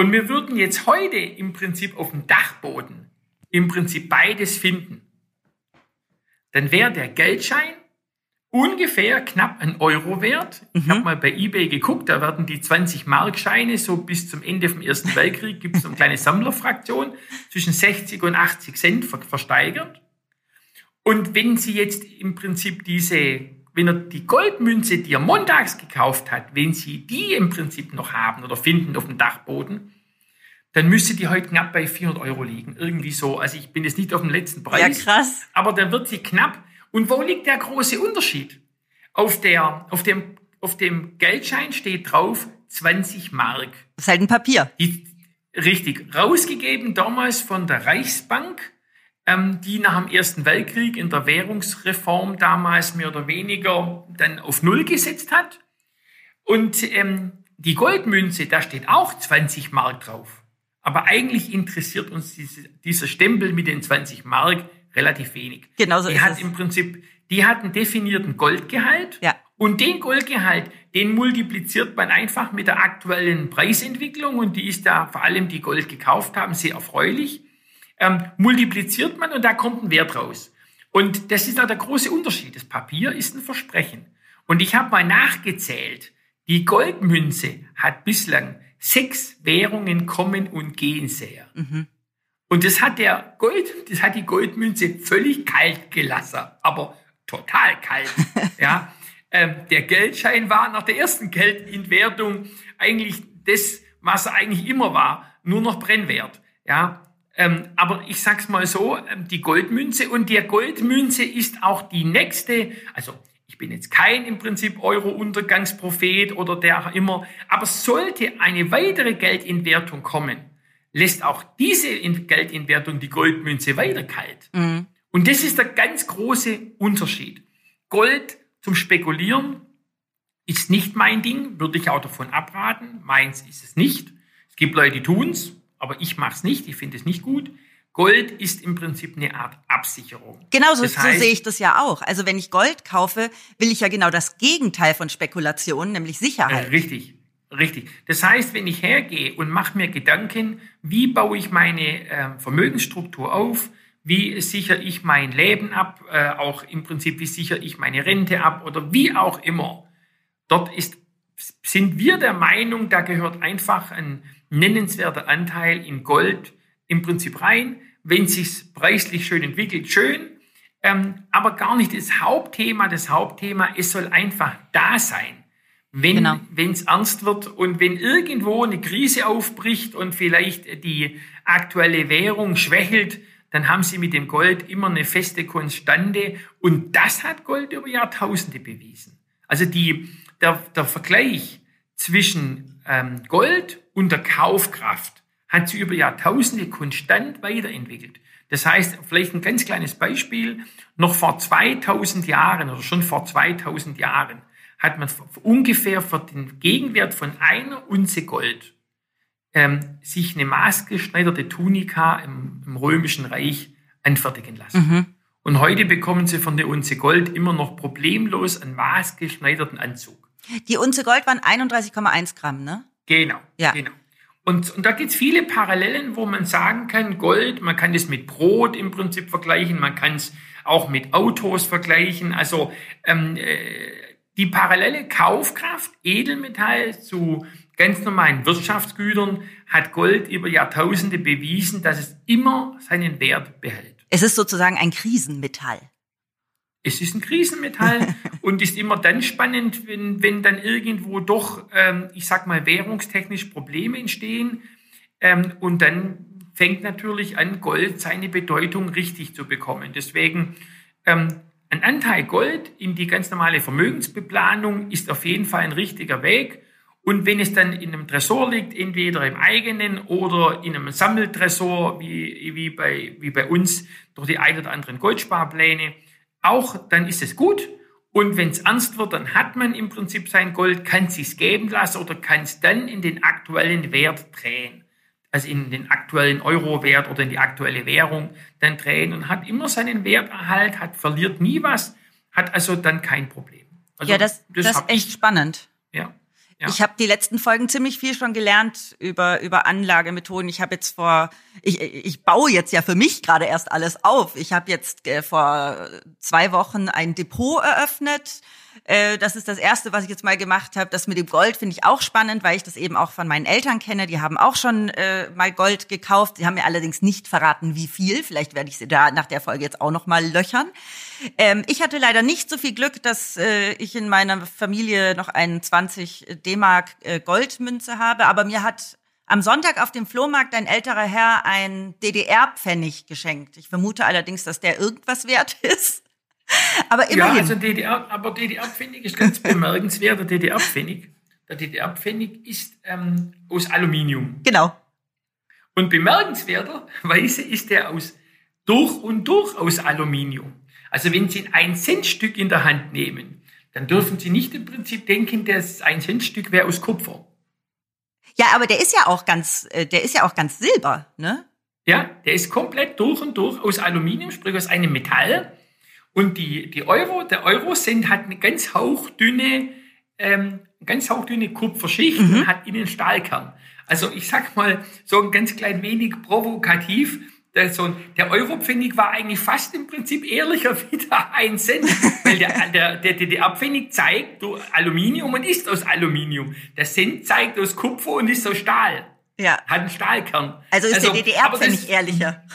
Und wir würden jetzt heute im Prinzip auf dem Dachboden im Prinzip beides finden. Dann wäre der Geldschein ungefähr knapp ein Euro wert. Mhm. Ich habe mal bei eBay geguckt, da werden die 20 Markscheine so bis zum Ende vom Ersten Weltkrieg gibt es eine kleine Sammlerfraktion zwischen 60 und 80 Cent versteigert. Und wenn Sie jetzt im Prinzip diese wenn er die Goldmünze, die er montags gekauft hat, wenn Sie die im Prinzip noch haben oder finden auf dem Dachboden, dann müsste die heute knapp bei 400 Euro liegen. Irgendwie so. Also ich bin jetzt nicht auf dem letzten Preis. Ja, krass. Aber dann wird sie knapp. Und wo liegt der große Unterschied? Auf, der, auf, dem, auf dem Geldschein steht drauf 20 Mark. Das ist halt ein Papier. Die, richtig. Rausgegeben damals von der Reichsbank, die nach dem Ersten Weltkrieg in der Währungsreform damals mehr oder weniger dann auf Null gesetzt hat. Und ähm, die Goldmünze, da steht auch 20 Mark drauf. Aber eigentlich interessiert uns diese, dieser Stempel mit den 20 Mark relativ wenig. Genauso die ist hat es. im Prinzip, die hat einen definierten Goldgehalt. Ja. Und den Goldgehalt, den multipliziert man einfach mit der aktuellen Preisentwicklung und die ist da vor allem die Gold gekauft haben sehr erfreulich. Ähm, multipliziert man und da kommt ein Wert raus. Und das ist auch der große Unterschied. Das Papier ist ein Versprechen. Und ich habe mal nachgezählt. Die Goldmünze hat bislang sechs Währungen kommen und gehen sehr. Mhm. Und das hat der Gold, das hat die Goldmünze völlig kalt gelassen, aber total kalt. (laughs) ja, ähm, der Geldschein war nach der ersten Geldentwertung eigentlich das, was er eigentlich immer war, nur noch Brennwert. Ja, ähm, aber ich sag's mal so, ähm, die Goldmünze und der Goldmünze ist auch die nächste, also ich bin jetzt kein im Prinzip Euro-Untergangsprophet oder der auch immer, aber sollte eine weitere Geldentwertung kommen, lässt auch diese Geldentwertung die Goldmünze weiter kalt. Mhm. Und das ist der ganz große Unterschied. Gold zum Spekulieren ist nicht mein Ding, würde ich auch davon abraten. Meins ist es nicht. Es gibt Leute, die tun's, aber ich mache es nicht. Ich finde es nicht gut. Gold ist im Prinzip eine Art Absicherung. Genau so, Das so heißt- sehe ich das ja auch. Also wenn ich Gold kaufe, will ich ja genau das Gegenteil von Spekulation, nämlich Äh, Sicherheit. richtig, richtig. Das heißt, wenn ich hergehe und mache mir Gedanken, wie baue ich meine äh, Vermögensstruktur auf, wie sichere ich mein Leben ab, äh, auch im Prinzip, wie sichere ich meine Rente ab oder wie auch immer. Dort ist, sind wir der Meinung, da gehört einfach ein nennenswerter Anteil in Gold im Prinzip rein. Wenn sich's preislich schön entwickelt, schön. Ähm, aber gar nicht das Hauptthema. Das Hauptthema, es soll einfach da sein. Wenn Genau. es ernst wird und wenn irgendwo eine Krise aufbricht und vielleicht die aktuelle Währung schwächelt, dann haben sie mit dem Gold immer eine feste Konstante. Und das hat Gold über Jahrtausende bewiesen. Also die, der, der Vergleich zwischen ähm, Gold und der Kaufkraft hat sich über Jahrtausende konstant weiterentwickelt. Das heißt, vielleicht ein ganz kleines Beispiel, noch vor 2000 Jahren oder schon vor 2000 Jahren hat man ungefähr für den Gegenwert von einer Unze Gold ähm, sich eine maßgeschneiderte Tunika im, im Römischen Reich anfertigen lassen. Mhm. Und heute bekommen sie von der Unze Gold immer noch problemlos einen maßgeschneiderten Anzug. Die Unze Gold waren 31,1 Gramm, ne? Genau, Ja. genau. Und, und da gibt's viele Parallelen, wo man sagen kann, Gold, man kann das mit Brot im Prinzip vergleichen, man kann es auch mit Autos vergleichen. Also ähm, äh, die parallele Kaufkraft, Edelmetall zu ganz normalen Wirtschaftsgütern, hat Gold über Jahrtausende bewiesen, dass es immer seinen Wert behält. Es ist sozusagen ein Krisenmetall. Es ist ein Krisenmetall (laughs) und ist immer dann spannend, wenn, wenn dann irgendwo doch, ähm, ich sag mal, währungstechnisch Probleme entstehen. Ähm, und dann fängt natürlich an, Gold seine Bedeutung richtig zu bekommen. Deswegen ähm, ein Anteil Gold in die ganz normale Vermögensbeplanung ist auf jeden Fall ein richtiger Weg. Und wenn es dann in einem Tresor liegt, entweder im eigenen oder in einem Sammeltresor, wie, wie, bei, wie bei uns durch die ein oder anderen Goldsparpläne, auch dann ist es gut. Und wenn es ernst wird, dann hat man im Prinzip sein Gold, kann es sich geben lassen oder kann es dann in den aktuellen Wert drehen. Also in den aktuellen Euro-Wert oder in die aktuelle Währung dann drehen und hat immer seinen Werterhalt, hat, verliert nie was, hat also dann kein Problem. Also ja, das, das, ist hab echt spannend. ja. Ja. Ich habe die letzten Folgen ziemlich viel schon gelernt über über Anlagemethoden. Ich habe jetzt vor ich ich baue jetzt ja für mich gerade erst alles auf. Ich habe jetzt äh, vor zwei Wochen ein Depot eröffnet Äh, das ist das Erste, was ich jetzt mal gemacht habe. Das mit dem Gold finde ich auch spannend, weil ich das eben auch von meinen Eltern kenne. Die haben auch schon äh, mal Gold gekauft. Sie haben mir allerdings nicht verraten, wie viel. Vielleicht werde ich sie da nach der Folge jetzt auch noch mal löchern. Ähm, ich hatte leider nicht so viel Glück, dass äh, ich in meiner Familie noch einen 20 D-Mark äh, Goldmünze habe. Aber mir hat am Sonntag auf dem Flohmarkt ein älterer Herr ein DDR-Pfennig geschenkt. Ich vermute allerdings, dass der irgendwas wert (laughs) ist. Aber immerhin. Ja, also DDR, aber DDR-Pfennig ist ganz bemerkenswert. Der DDR-Pfennig, der DDR-Pfennig ist ähm, aus Aluminium. Genau. Und bemerkenswerterweise ist der aus durch und durch aus Aluminium. Also wenn Sie ein 1-Cent-Stück in der Hand nehmen, dann dürfen Sie nicht im Prinzip denken, das 1-Cent-Stück wäre aus Kupfer. Ja, aber der ist ja auch ganz, äh, der ist ja auch ganz silber, ne? Ja, der ist komplett durch und durch aus Aluminium, sprich aus einem Metall. Und die, die Euro, der Euro-Cent hat eine ganz hauchdünne, ähm, ganz hauchdünne Kupferschicht mhm. und hat innen Stahlkern. Also ich sag mal so ein ganz klein wenig provokativ. Der, so, der Euro-Pfennig war eigentlich fast im Prinzip ehrlicher (laughs) wie der 1 Cent, weil der, der, der DDR-Pfennig zeigt Aluminium und ist aus Aluminium. Der Cent zeigt aus Kupfer und ist aus Stahl. Ja. Hat einen Stahlkern. Also ist also, der DDR-Pfennig ehrlicher. (laughs)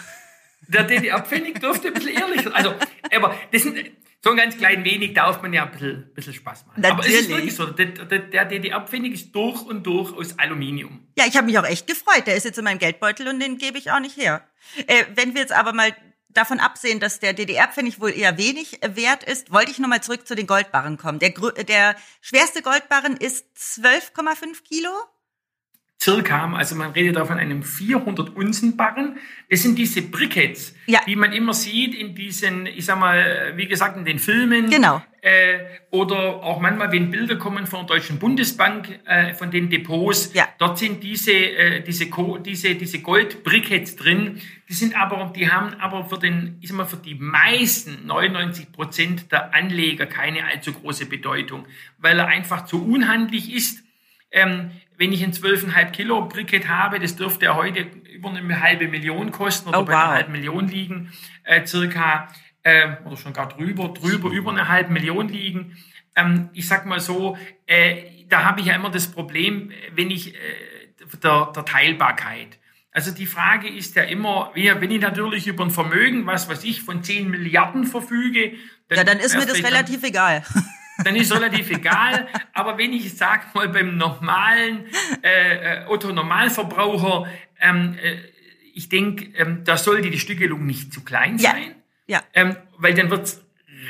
Der DDR-Pfennig dürfte ein bisschen ehrlicher. Also, aber das sind, so ein ganz klein wenig darf man ja ein bisschen, ein bisschen Spaß machen. Natürlich. Aber es ist wirklich so, der, der, der DDR-Pfennig ist durch und durch aus Aluminium. Ja, ich habe mich auch echt gefreut. Der ist jetzt in meinem Geldbeutel und den gebe ich auch nicht her. Äh, wenn wir jetzt aber mal davon absehen, dass der DDR-Pfennig wohl eher wenig wert ist, wollte ich nochmal zurück zu den Goldbarren kommen. Der, der schwerste Goldbarren ist 12,5 Kilo circa, also man redet da von einem 400 Unzen Barren. Das sind diese Briquettes, ja. die man immer sieht in diesen, ich sag mal, wie gesagt, in den Filmen. Genau. Äh, oder auch manchmal, wenn Bilder kommen von der Deutschen Bundesbank, äh, von den Depots, ja. dort sind diese, äh, diese, diese, diese Goldbriquettes drin. Die sind aber, die haben aber für den, ich sag mal, für die meisten 99 Prozent der Anleger keine allzu große Bedeutung, weil er einfach zu unhandlich ist. Ähm, wenn ich ein 12,5 Kilo Briquet habe, das dürfte ja heute über eine halbe Million kosten oder oh, wow. bei einer halben Million liegen, äh, circa, äh, oder schon gar drüber, drüber, über eine halbe Million liegen. Ähm, ich sag mal so, äh, da habe ich ja immer das Problem, wenn ich, äh, der, der Teilbarkeit. Also die Frage ist ja immer, wenn ich natürlich über ein Vermögen, was weiß ich, von 10 Milliarden verfüge, dann, ja, dann ist mir das relativ egal (laughs) dann ist relativ egal. Aber wenn ich sag mal beim normalen äh, äh, Otto Normalverbraucher, ähm, äh, ich denke, ähm, da sollte die Stückelung nicht zu klein sein, ja. Ähm, weil dann wird's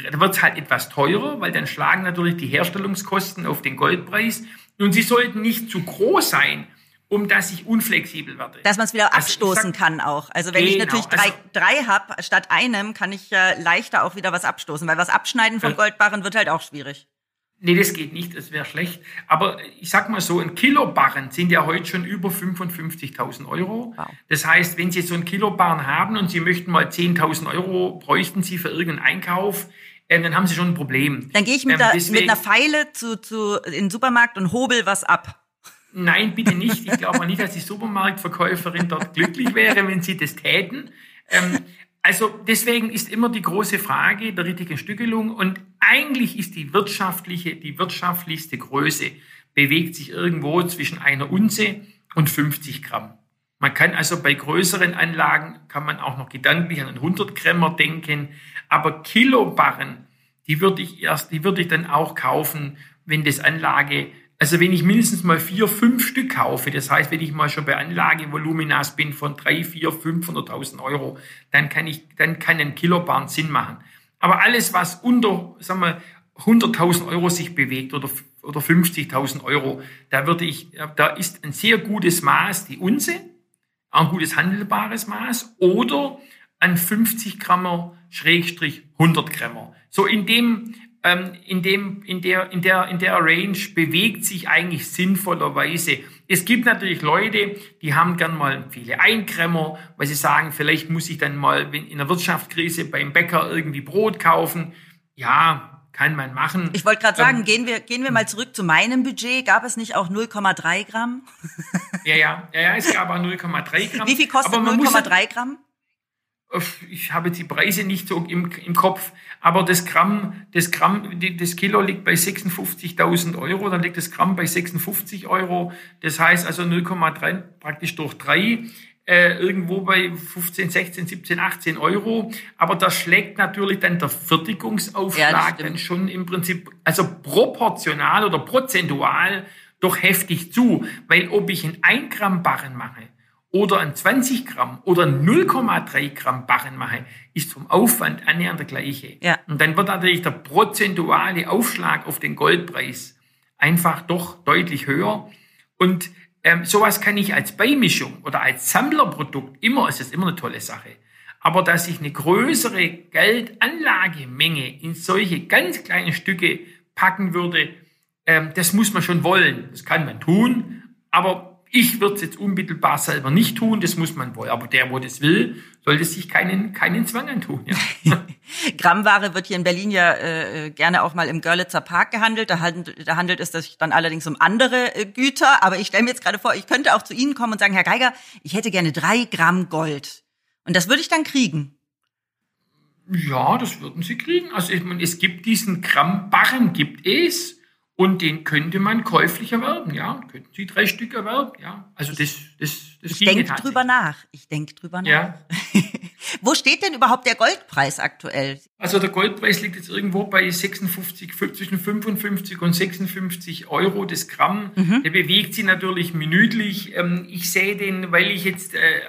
dann wird's halt etwas teurer, weil dann schlagen natürlich die Herstellungskosten auf den Goldpreis. Und sie sollten nicht zu groß sein, um dass ich unflexibel werde. Dass man es wieder also abstoßen sag, kann auch. Also wenn genau, ich natürlich drei, also, drei habe statt einem, kann ich ja leichter auch wieder was abstoßen, weil was abschneiden vom Goldbarren wird halt auch schwierig. Nee, das geht nicht, das wäre schlecht. Aber ich sag mal so, ein Kilo Barren sind ja heute schon über 55.000 Euro. Wow. Das heißt, wenn Sie so ein Kilo Barren haben und Sie möchten mal 10.000 Euro, bräuchten Sie für irgendeinen Einkauf, ähm, dann haben Sie schon ein Problem. Dann gehe ich mit, ähm, der, mit einer Pfeile zu, zu, in den Supermarkt und hobel was ab. Nein, bitte nicht. Ich glaube nicht, dass die Supermarktverkäuferin dort glücklich wäre, wenn sie das täten. Ähm, also deswegen ist immer die große Frage der richtigen Stückelung und eigentlich ist die wirtschaftliche, die wirtschaftlichste Größe bewegt sich irgendwo zwischen einer Unze und 50 Gramm. Man kann also bei größeren Anlagen kann man auch noch gedanklich an einen 100 Grammer denken, aber Kilobarren, die würde ich erst, die würde ich dann auch kaufen, wenn das Anlage also wenn ich mindestens mal vier, fünf Stück kaufe, das heißt, wenn ich mal schon bei Anlagevoluminas bin von drei, vier, 500.000 Euro, dann kann ich, dann kann ein Kilobahn Sinn machen. Aber alles, was unter, sagen wir, 100.000 Euro sich bewegt oder, oder 50.000 Euro, da würde ich, da ist ein sehr gutes Maß die Unse, ein gutes handelbares Maß oder ein 50 Grammer Schrägstrich 100 Grammer. So in dem, in, dem, in, der, in, der, in der Range bewegt sich eigentlich sinnvollerweise. Es gibt natürlich Leute, die haben gern mal viele Einkrämmer, weil sie sagen, vielleicht muss ich dann mal in der Wirtschaftskrise beim Bäcker irgendwie Brot kaufen. Ja, kann man machen. Ich wollte gerade sagen, ähm, gehen, wir, gehen wir mal zurück zu meinem Budget. Gab es nicht auch 0,3 Gramm? ja, ja, ja, ja, es gab auch 0,3 Gramm. Wie viel kostet 0,3 Gramm? Ich habe die Preise nicht so im, im Kopf, aber das Gramm, das Gramm, das Kilo liegt bei 56.000 Euro, dann liegt das Gramm bei 56 Euro. Das heißt also 0,3 praktisch durch drei äh, irgendwo bei 15, 16, 17, 18 Euro. Aber das schlägt natürlich dann der Fertigungsaufschlag ja, dann schon im Prinzip, also proportional oder prozentual doch heftig zu. Weil ob ich einen 1 Gramm Barren mache oder ein 20 Gramm oder 0,3 Gramm Barren mache, ist vom Aufwand annähernd der gleiche. Ja. Und dann wird natürlich der prozentuale Aufschlag auf den Goldpreis einfach doch deutlich höher. Und ähm, sowas kann ich als Beimischung oder als Sammlerprodukt immer, es ist immer eine tolle Sache. Aber dass ich eine größere Geldanlagemenge in solche ganz kleinen Stücke packen würde, ähm, das muss man schon wollen. Das kann man tun. Aber ich würde es jetzt unmittelbar selber nicht tun, das muss man wohl. Aber der, wo das will, sollte sich keinen, keinen Zwang antun. Ja. (laughs) Grammware wird hier in Berlin ja äh, gerne auch mal im Görlitzer Park gehandelt. Da handelt, da handelt es sich dann allerdings um andere äh, Güter. Aber ich stelle mir jetzt gerade vor, ich könnte auch zu Ihnen kommen und sagen, Herr Geiger, ich hätte gerne drei Gramm Gold. Und das würde ich dann kriegen. Ja, das würden Sie kriegen. Also ich meine, es gibt diesen Grammbarren, gibt es. Und den könnte man käuflich erwerben, ja. Könnten Sie drei Stück erwerben, ja. Also das, das, das Ich denke drüber nach. Ich denke drüber nach. Ja. (laughs) Wo steht denn überhaupt der Goldpreis aktuell? Also der Goldpreis liegt jetzt irgendwo bei 56, zwischen 55 und 56 Euro das Gramm. Mhm. Der bewegt sich natürlich minütlich. Ähm, ich sehe den, weil ich jetzt äh,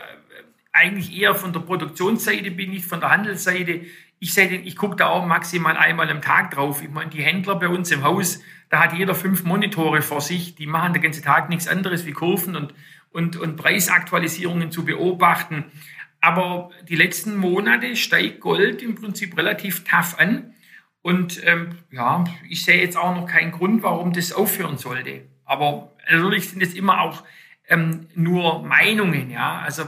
eigentlich eher von der Produktionsseite bin, nicht von der Handelsseite. Ich ich gucke da auch maximal einmal am Tag drauf. Ich meine, die Händler bei uns im Haus, da hat jeder fünf Monitore vor sich, die machen den ganzen Tag nichts anderes wie Kurven und, und, und Preisaktualisierungen zu beobachten. Aber die letzten Monate steigt Gold im Prinzip relativ tough an. Und ähm, ja, ich sehe jetzt auch noch keinen Grund, warum das aufhören sollte. Aber natürlich sind es immer auch ähm, nur Meinungen. Ja, also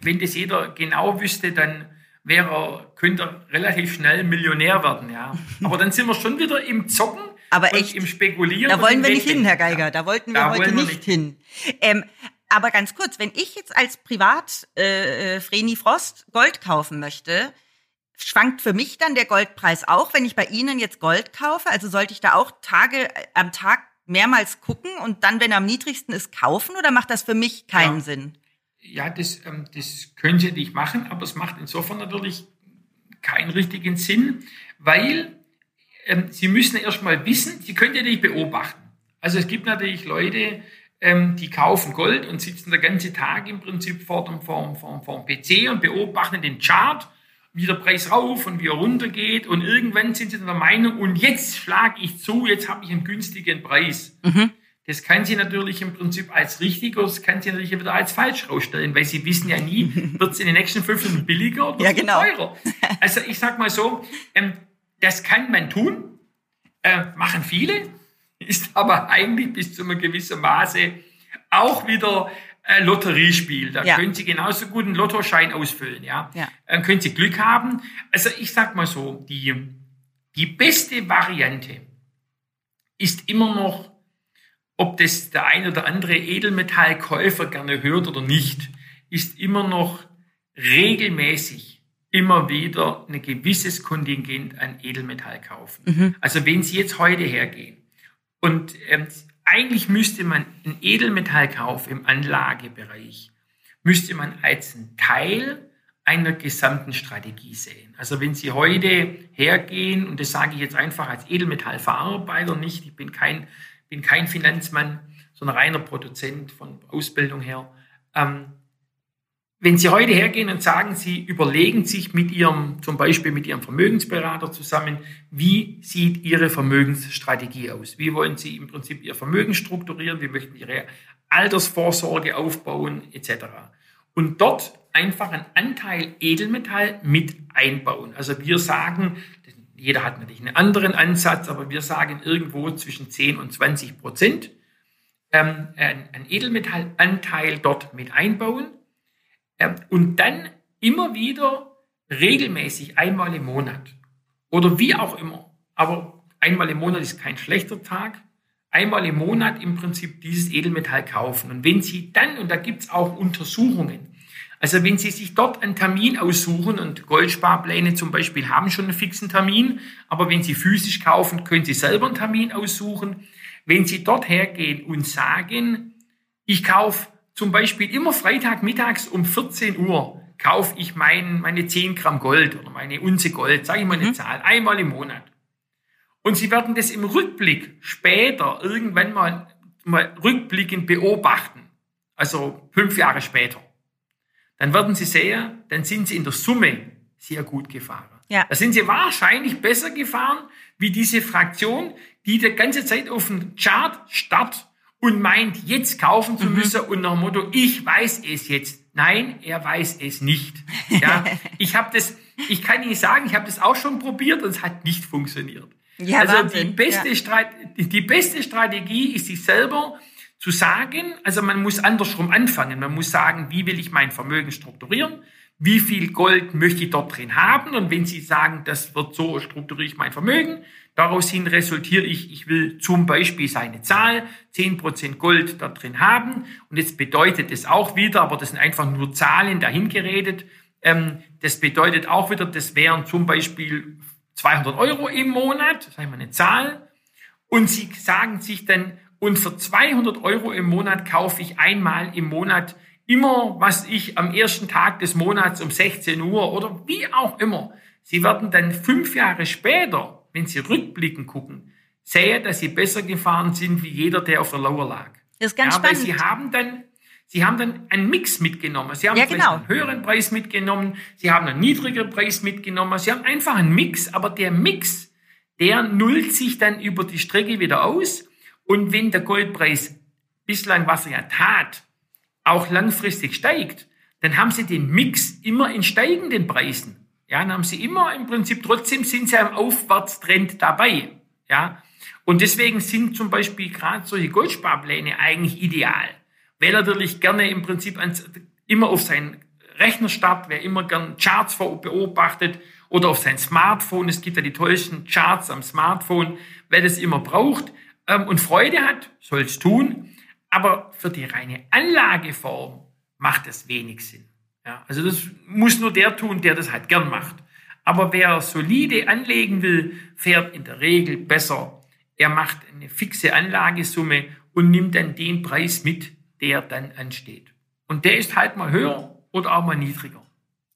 wenn das jeder genau wüsste, dann wäre, könnte er relativ schnell Millionär werden. Ja, aber dann sind wir schon wieder im Zocken aber echt, im Spekulieren. Da wollen wir nicht hin, Herr Geiger. Da wollten wir da heute wir nicht hin. Ähm, aber ganz kurz, wenn ich jetzt als Privat äh, äh, Vreni Frost Gold kaufen möchte, schwankt für mich dann der Goldpreis auch, wenn ich bei Ihnen jetzt Gold kaufe? Also sollte ich da auch Tage äh, am Tag mehrmals gucken und dann, wenn er am niedrigsten ist, kaufen oder macht das für mich keinen ja. Sinn? Ja, das, ähm, das können Sie nicht machen, aber es macht insofern natürlich keinen richtigen Sinn, weil ähm, Sie müssen erstmal wissen, Sie können ja nicht beobachten. Also es gibt natürlich Leute, ähm, die kaufen Gold und sitzen den ganzen Tag im Prinzip vor dem, vor, vor, vor dem PC und beobachten den Chart, wie der Preis rauf und wie er runter geht und irgendwann sind sie der Meinung, und jetzt schlage ich zu, jetzt habe ich einen günstigen Preis. Mhm. Das kann sie natürlich im Prinzip als richtig oder das kann sie natürlich wieder als falsch rausstellen, weil sie wissen ja nie, (laughs) wird es in den nächsten fünf Minuten billiger oder ja, genau. teurer. (laughs) Also ich sag mal so, ähm, das kann man tun, äh, machen viele, (laughs) ist aber eigentlich bis zu einem gewissen Maße auch wieder ein Lotteriespiel. Da ja. können Sie genauso gut einen Lottoschein ausfüllen. Ja? ja. Dann können Sie Glück haben. Also ich sag mal so, die, die beste Variante ist immer noch, ob das der ein oder andere Edelmetallkäufer gerne hört oder nicht, ist immer noch regelmäßig immer wieder ein gewisses Kontingent an Edelmetall kaufen. Mhm. Also wenn Sie jetzt heute hergehen und ähm, eigentlich müsste man einen Edelmetallkauf im Anlagebereich, müsste man als ein Teil einer gesamten Strategie sehen. Also wenn Sie heute hergehen, und das sage ich jetzt einfach als Edelmetallverarbeiter nicht, ich bin kein, bin kein Finanzmann, sondern reiner Produzent von Ausbildung her, ähm, wenn Sie heute hergehen und sagen, Sie überlegen sich mit Ihrem, zum Beispiel mit Ihrem Vermögensberater zusammen, wie sieht Ihre Vermögensstrategie aus? Wie wollen Sie im Prinzip Ihr Vermögen strukturieren? Wie möchten Ihre Altersvorsorge aufbauen, etc. Und dort einfach einen Anteil Edelmetall mit einbauen. Also wir sagen, jeder hat natürlich einen anderen Ansatz, aber wir sagen irgendwo zwischen 10 und 20 Prozent ähm, einen Edelmetallanteil dort mit einbauen und dann immer wieder regelmäßig einmal im Monat oder wie auch immer. Aber einmal im Monat ist kein schlechter Tag. Einmal im Monat im Prinzip dieses Edelmetall kaufen. Und wenn Sie dann, und da gibt es auch Untersuchungen, Also wenn Sie sich dort einen Termin aussuchen und Goldsparpläne zum Beispiel haben schon einen fixen Termin, aber wenn Sie physisch kaufen, können Sie selber einen Termin aussuchen. Wenn Sie dort hergehen und sagen, ich kaufe zum Beispiel immer Freitagmittags um 14 Uhr, kaufe ich mein, meine 10 Gramm Gold oder meine Unze Gold, sage ich mal eine mhm. Zahl, einmal im Monat. Und Sie werden das im Rückblick später irgendwann mal, mal rückblickend beobachten. Also fünf Jahre später dann werden Sie sehen, dann sind Sie in der Summe sehr gut gefahren. Ja. Da sind Sie wahrscheinlich besser gefahren wie diese Fraktion, die die ganze Zeit auf dem Chart starrt und meint, jetzt kaufen zu mhm. müssen und nach dem Motto, ich weiß es jetzt. Nein, er weiß es nicht. Ja, (laughs) ich habe das, ich kann Ihnen sagen, ich habe das auch schon probiert und es hat nicht funktioniert. Ja, also Wahnsinn. die beste, ja. die beste Strategie ist sich selber zu sagen, also man muss andersrum anfangen. Man muss sagen, wie will ich mein Vermögen strukturieren? Wie viel Gold möchte ich dort drin haben? Und wenn Sie sagen, das wird so, strukturiere ich mein Vermögen, daraus hin resultiere ich, ich will zum Beispiel seine Zahl, 10% Gold da drin haben. Und jetzt bedeutet es auch wieder, aber das sind einfach nur Zahlen dahingeredet, ähm, das bedeutet auch wieder, das wären zum Beispiel 200 Euro im Monat, ist einmal eine Zahl. Und Sie sagen sich dann, und für 200 Euro im Monat kaufe ich einmal im Monat immer, was ich am ersten Tag des Monats um 16 Uhr oder wie auch immer. Sie werden dann fünf Jahre später, wenn Sie rückblicken gucken, sehen, dass Sie besser gefahren sind wie jeder, der auf der Lauer lag. Das ist ganz ja, spannend. Weil Sie haben dann Sie haben dann einen Mix mitgenommen. Sie haben ja, genau. einen höheren Preis mitgenommen, Sie haben einen niedrigeren Preis mitgenommen, Sie haben einfach einen Mix, aber der Mix, der nullt sich dann über die Strecke wieder aus und wenn der Goldpreis bislang, was er ja tat, auch langfristig steigt, dann haben sie den Mix immer in steigenden Preisen. Ja, dann haben sie immer im Prinzip, trotzdem sind sie am Aufwärtstrend dabei. Ja, und deswegen sind zum Beispiel gerade solche Goldsparpläne eigentlich ideal. Wer natürlich gerne im Prinzip ans, immer auf seinen Rechner startet, wer immer gern Charts beobachtet oder auf sein Smartphone, es gibt ja die tollsten Charts am Smartphone, wer das immer braucht, ähm, und Freude hat, soll es tun. Aber für die reine Anlageform macht es wenig Sinn. Ja, also das muss nur der tun, der das halt gern macht. Aber wer solide anlegen will, fährt in der Regel besser. Er macht eine fixe Anlagesumme und nimmt dann den Preis mit, der dann ansteht. Und der ist halt mal höher oder auch mal niedriger.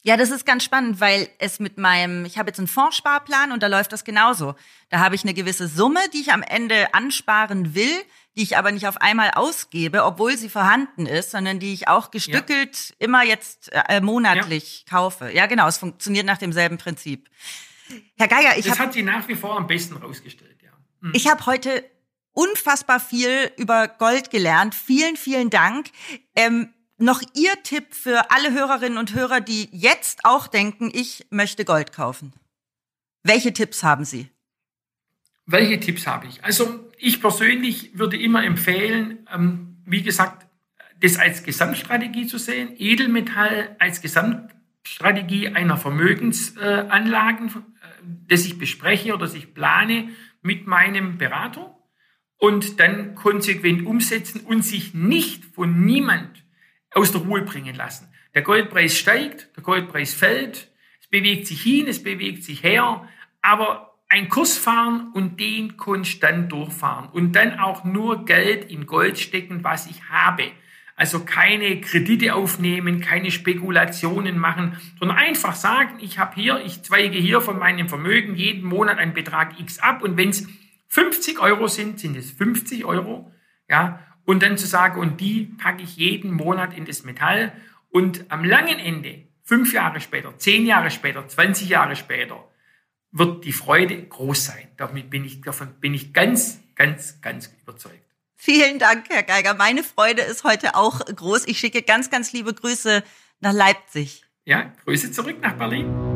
Ja, das ist ganz spannend, weil es mit meinem, ich habe jetzt einen Fondssparplan und da läuft das genauso. Da habe ich eine gewisse Summe, die ich am Ende ansparen will, die ich aber nicht auf einmal ausgebe, obwohl sie vorhanden ist, sondern die ich auch gestückelt ja. immer jetzt äh, monatlich ja. kaufe. Ja, genau, es funktioniert nach demselben Prinzip. Herr Geiger, ich Das hab, hat sie nach wie vor am besten rausgestellt, ja. Hm. Ich habe heute unfassbar viel über Gold gelernt. Vielen, vielen Dank. Ähm, noch Ihr Tipp für alle Hörerinnen und Hörer, die jetzt auch denken, ich möchte Gold kaufen? Welche Tipps haben Sie? Welche Tipps habe ich? Also ich persönlich würde immer empfehlen, ähm, wie gesagt, das als Gesamtstrategie zu sehen, Edelmetall als Gesamtstrategie einer Vermögensanlagen, äh, das ich bespreche oder das ich plane mit meinem Berater und dann konsequent umsetzen und sich nicht von niemand aus der Ruhe bringen lassen. Der Goldpreis steigt, der Goldpreis fällt, es bewegt sich hin, es bewegt sich her, aber ein Kurs fahren und den konstant durchfahren und dann auch nur Geld in Gold stecken, was ich habe. Also keine Kredite aufnehmen, keine Spekulationen machen, sondern einfach sagen, ich habe hier, ich zweige hier von meinem Vermögen jeden Monat einen Betrag X ab und wenn es 50 Euro sind, sind es 50 Euro, ja, und dann zu sagen, und die packe ich jeden Monat in das Metall und am langen Ende, fünf Jahre später, zehn Jahre später, 20 Jahre später, wird die Freude groß sein. Damit bin ich, davon bin ich ganz, ganz, ganz überzeugt. Vielen Dank, Herr Geiger. Meine Freude ist heute auch groß. Ich schicke ganz, ganz liebe Grüße nach Leipzig. Ja, Grüße zurück nach Berlin.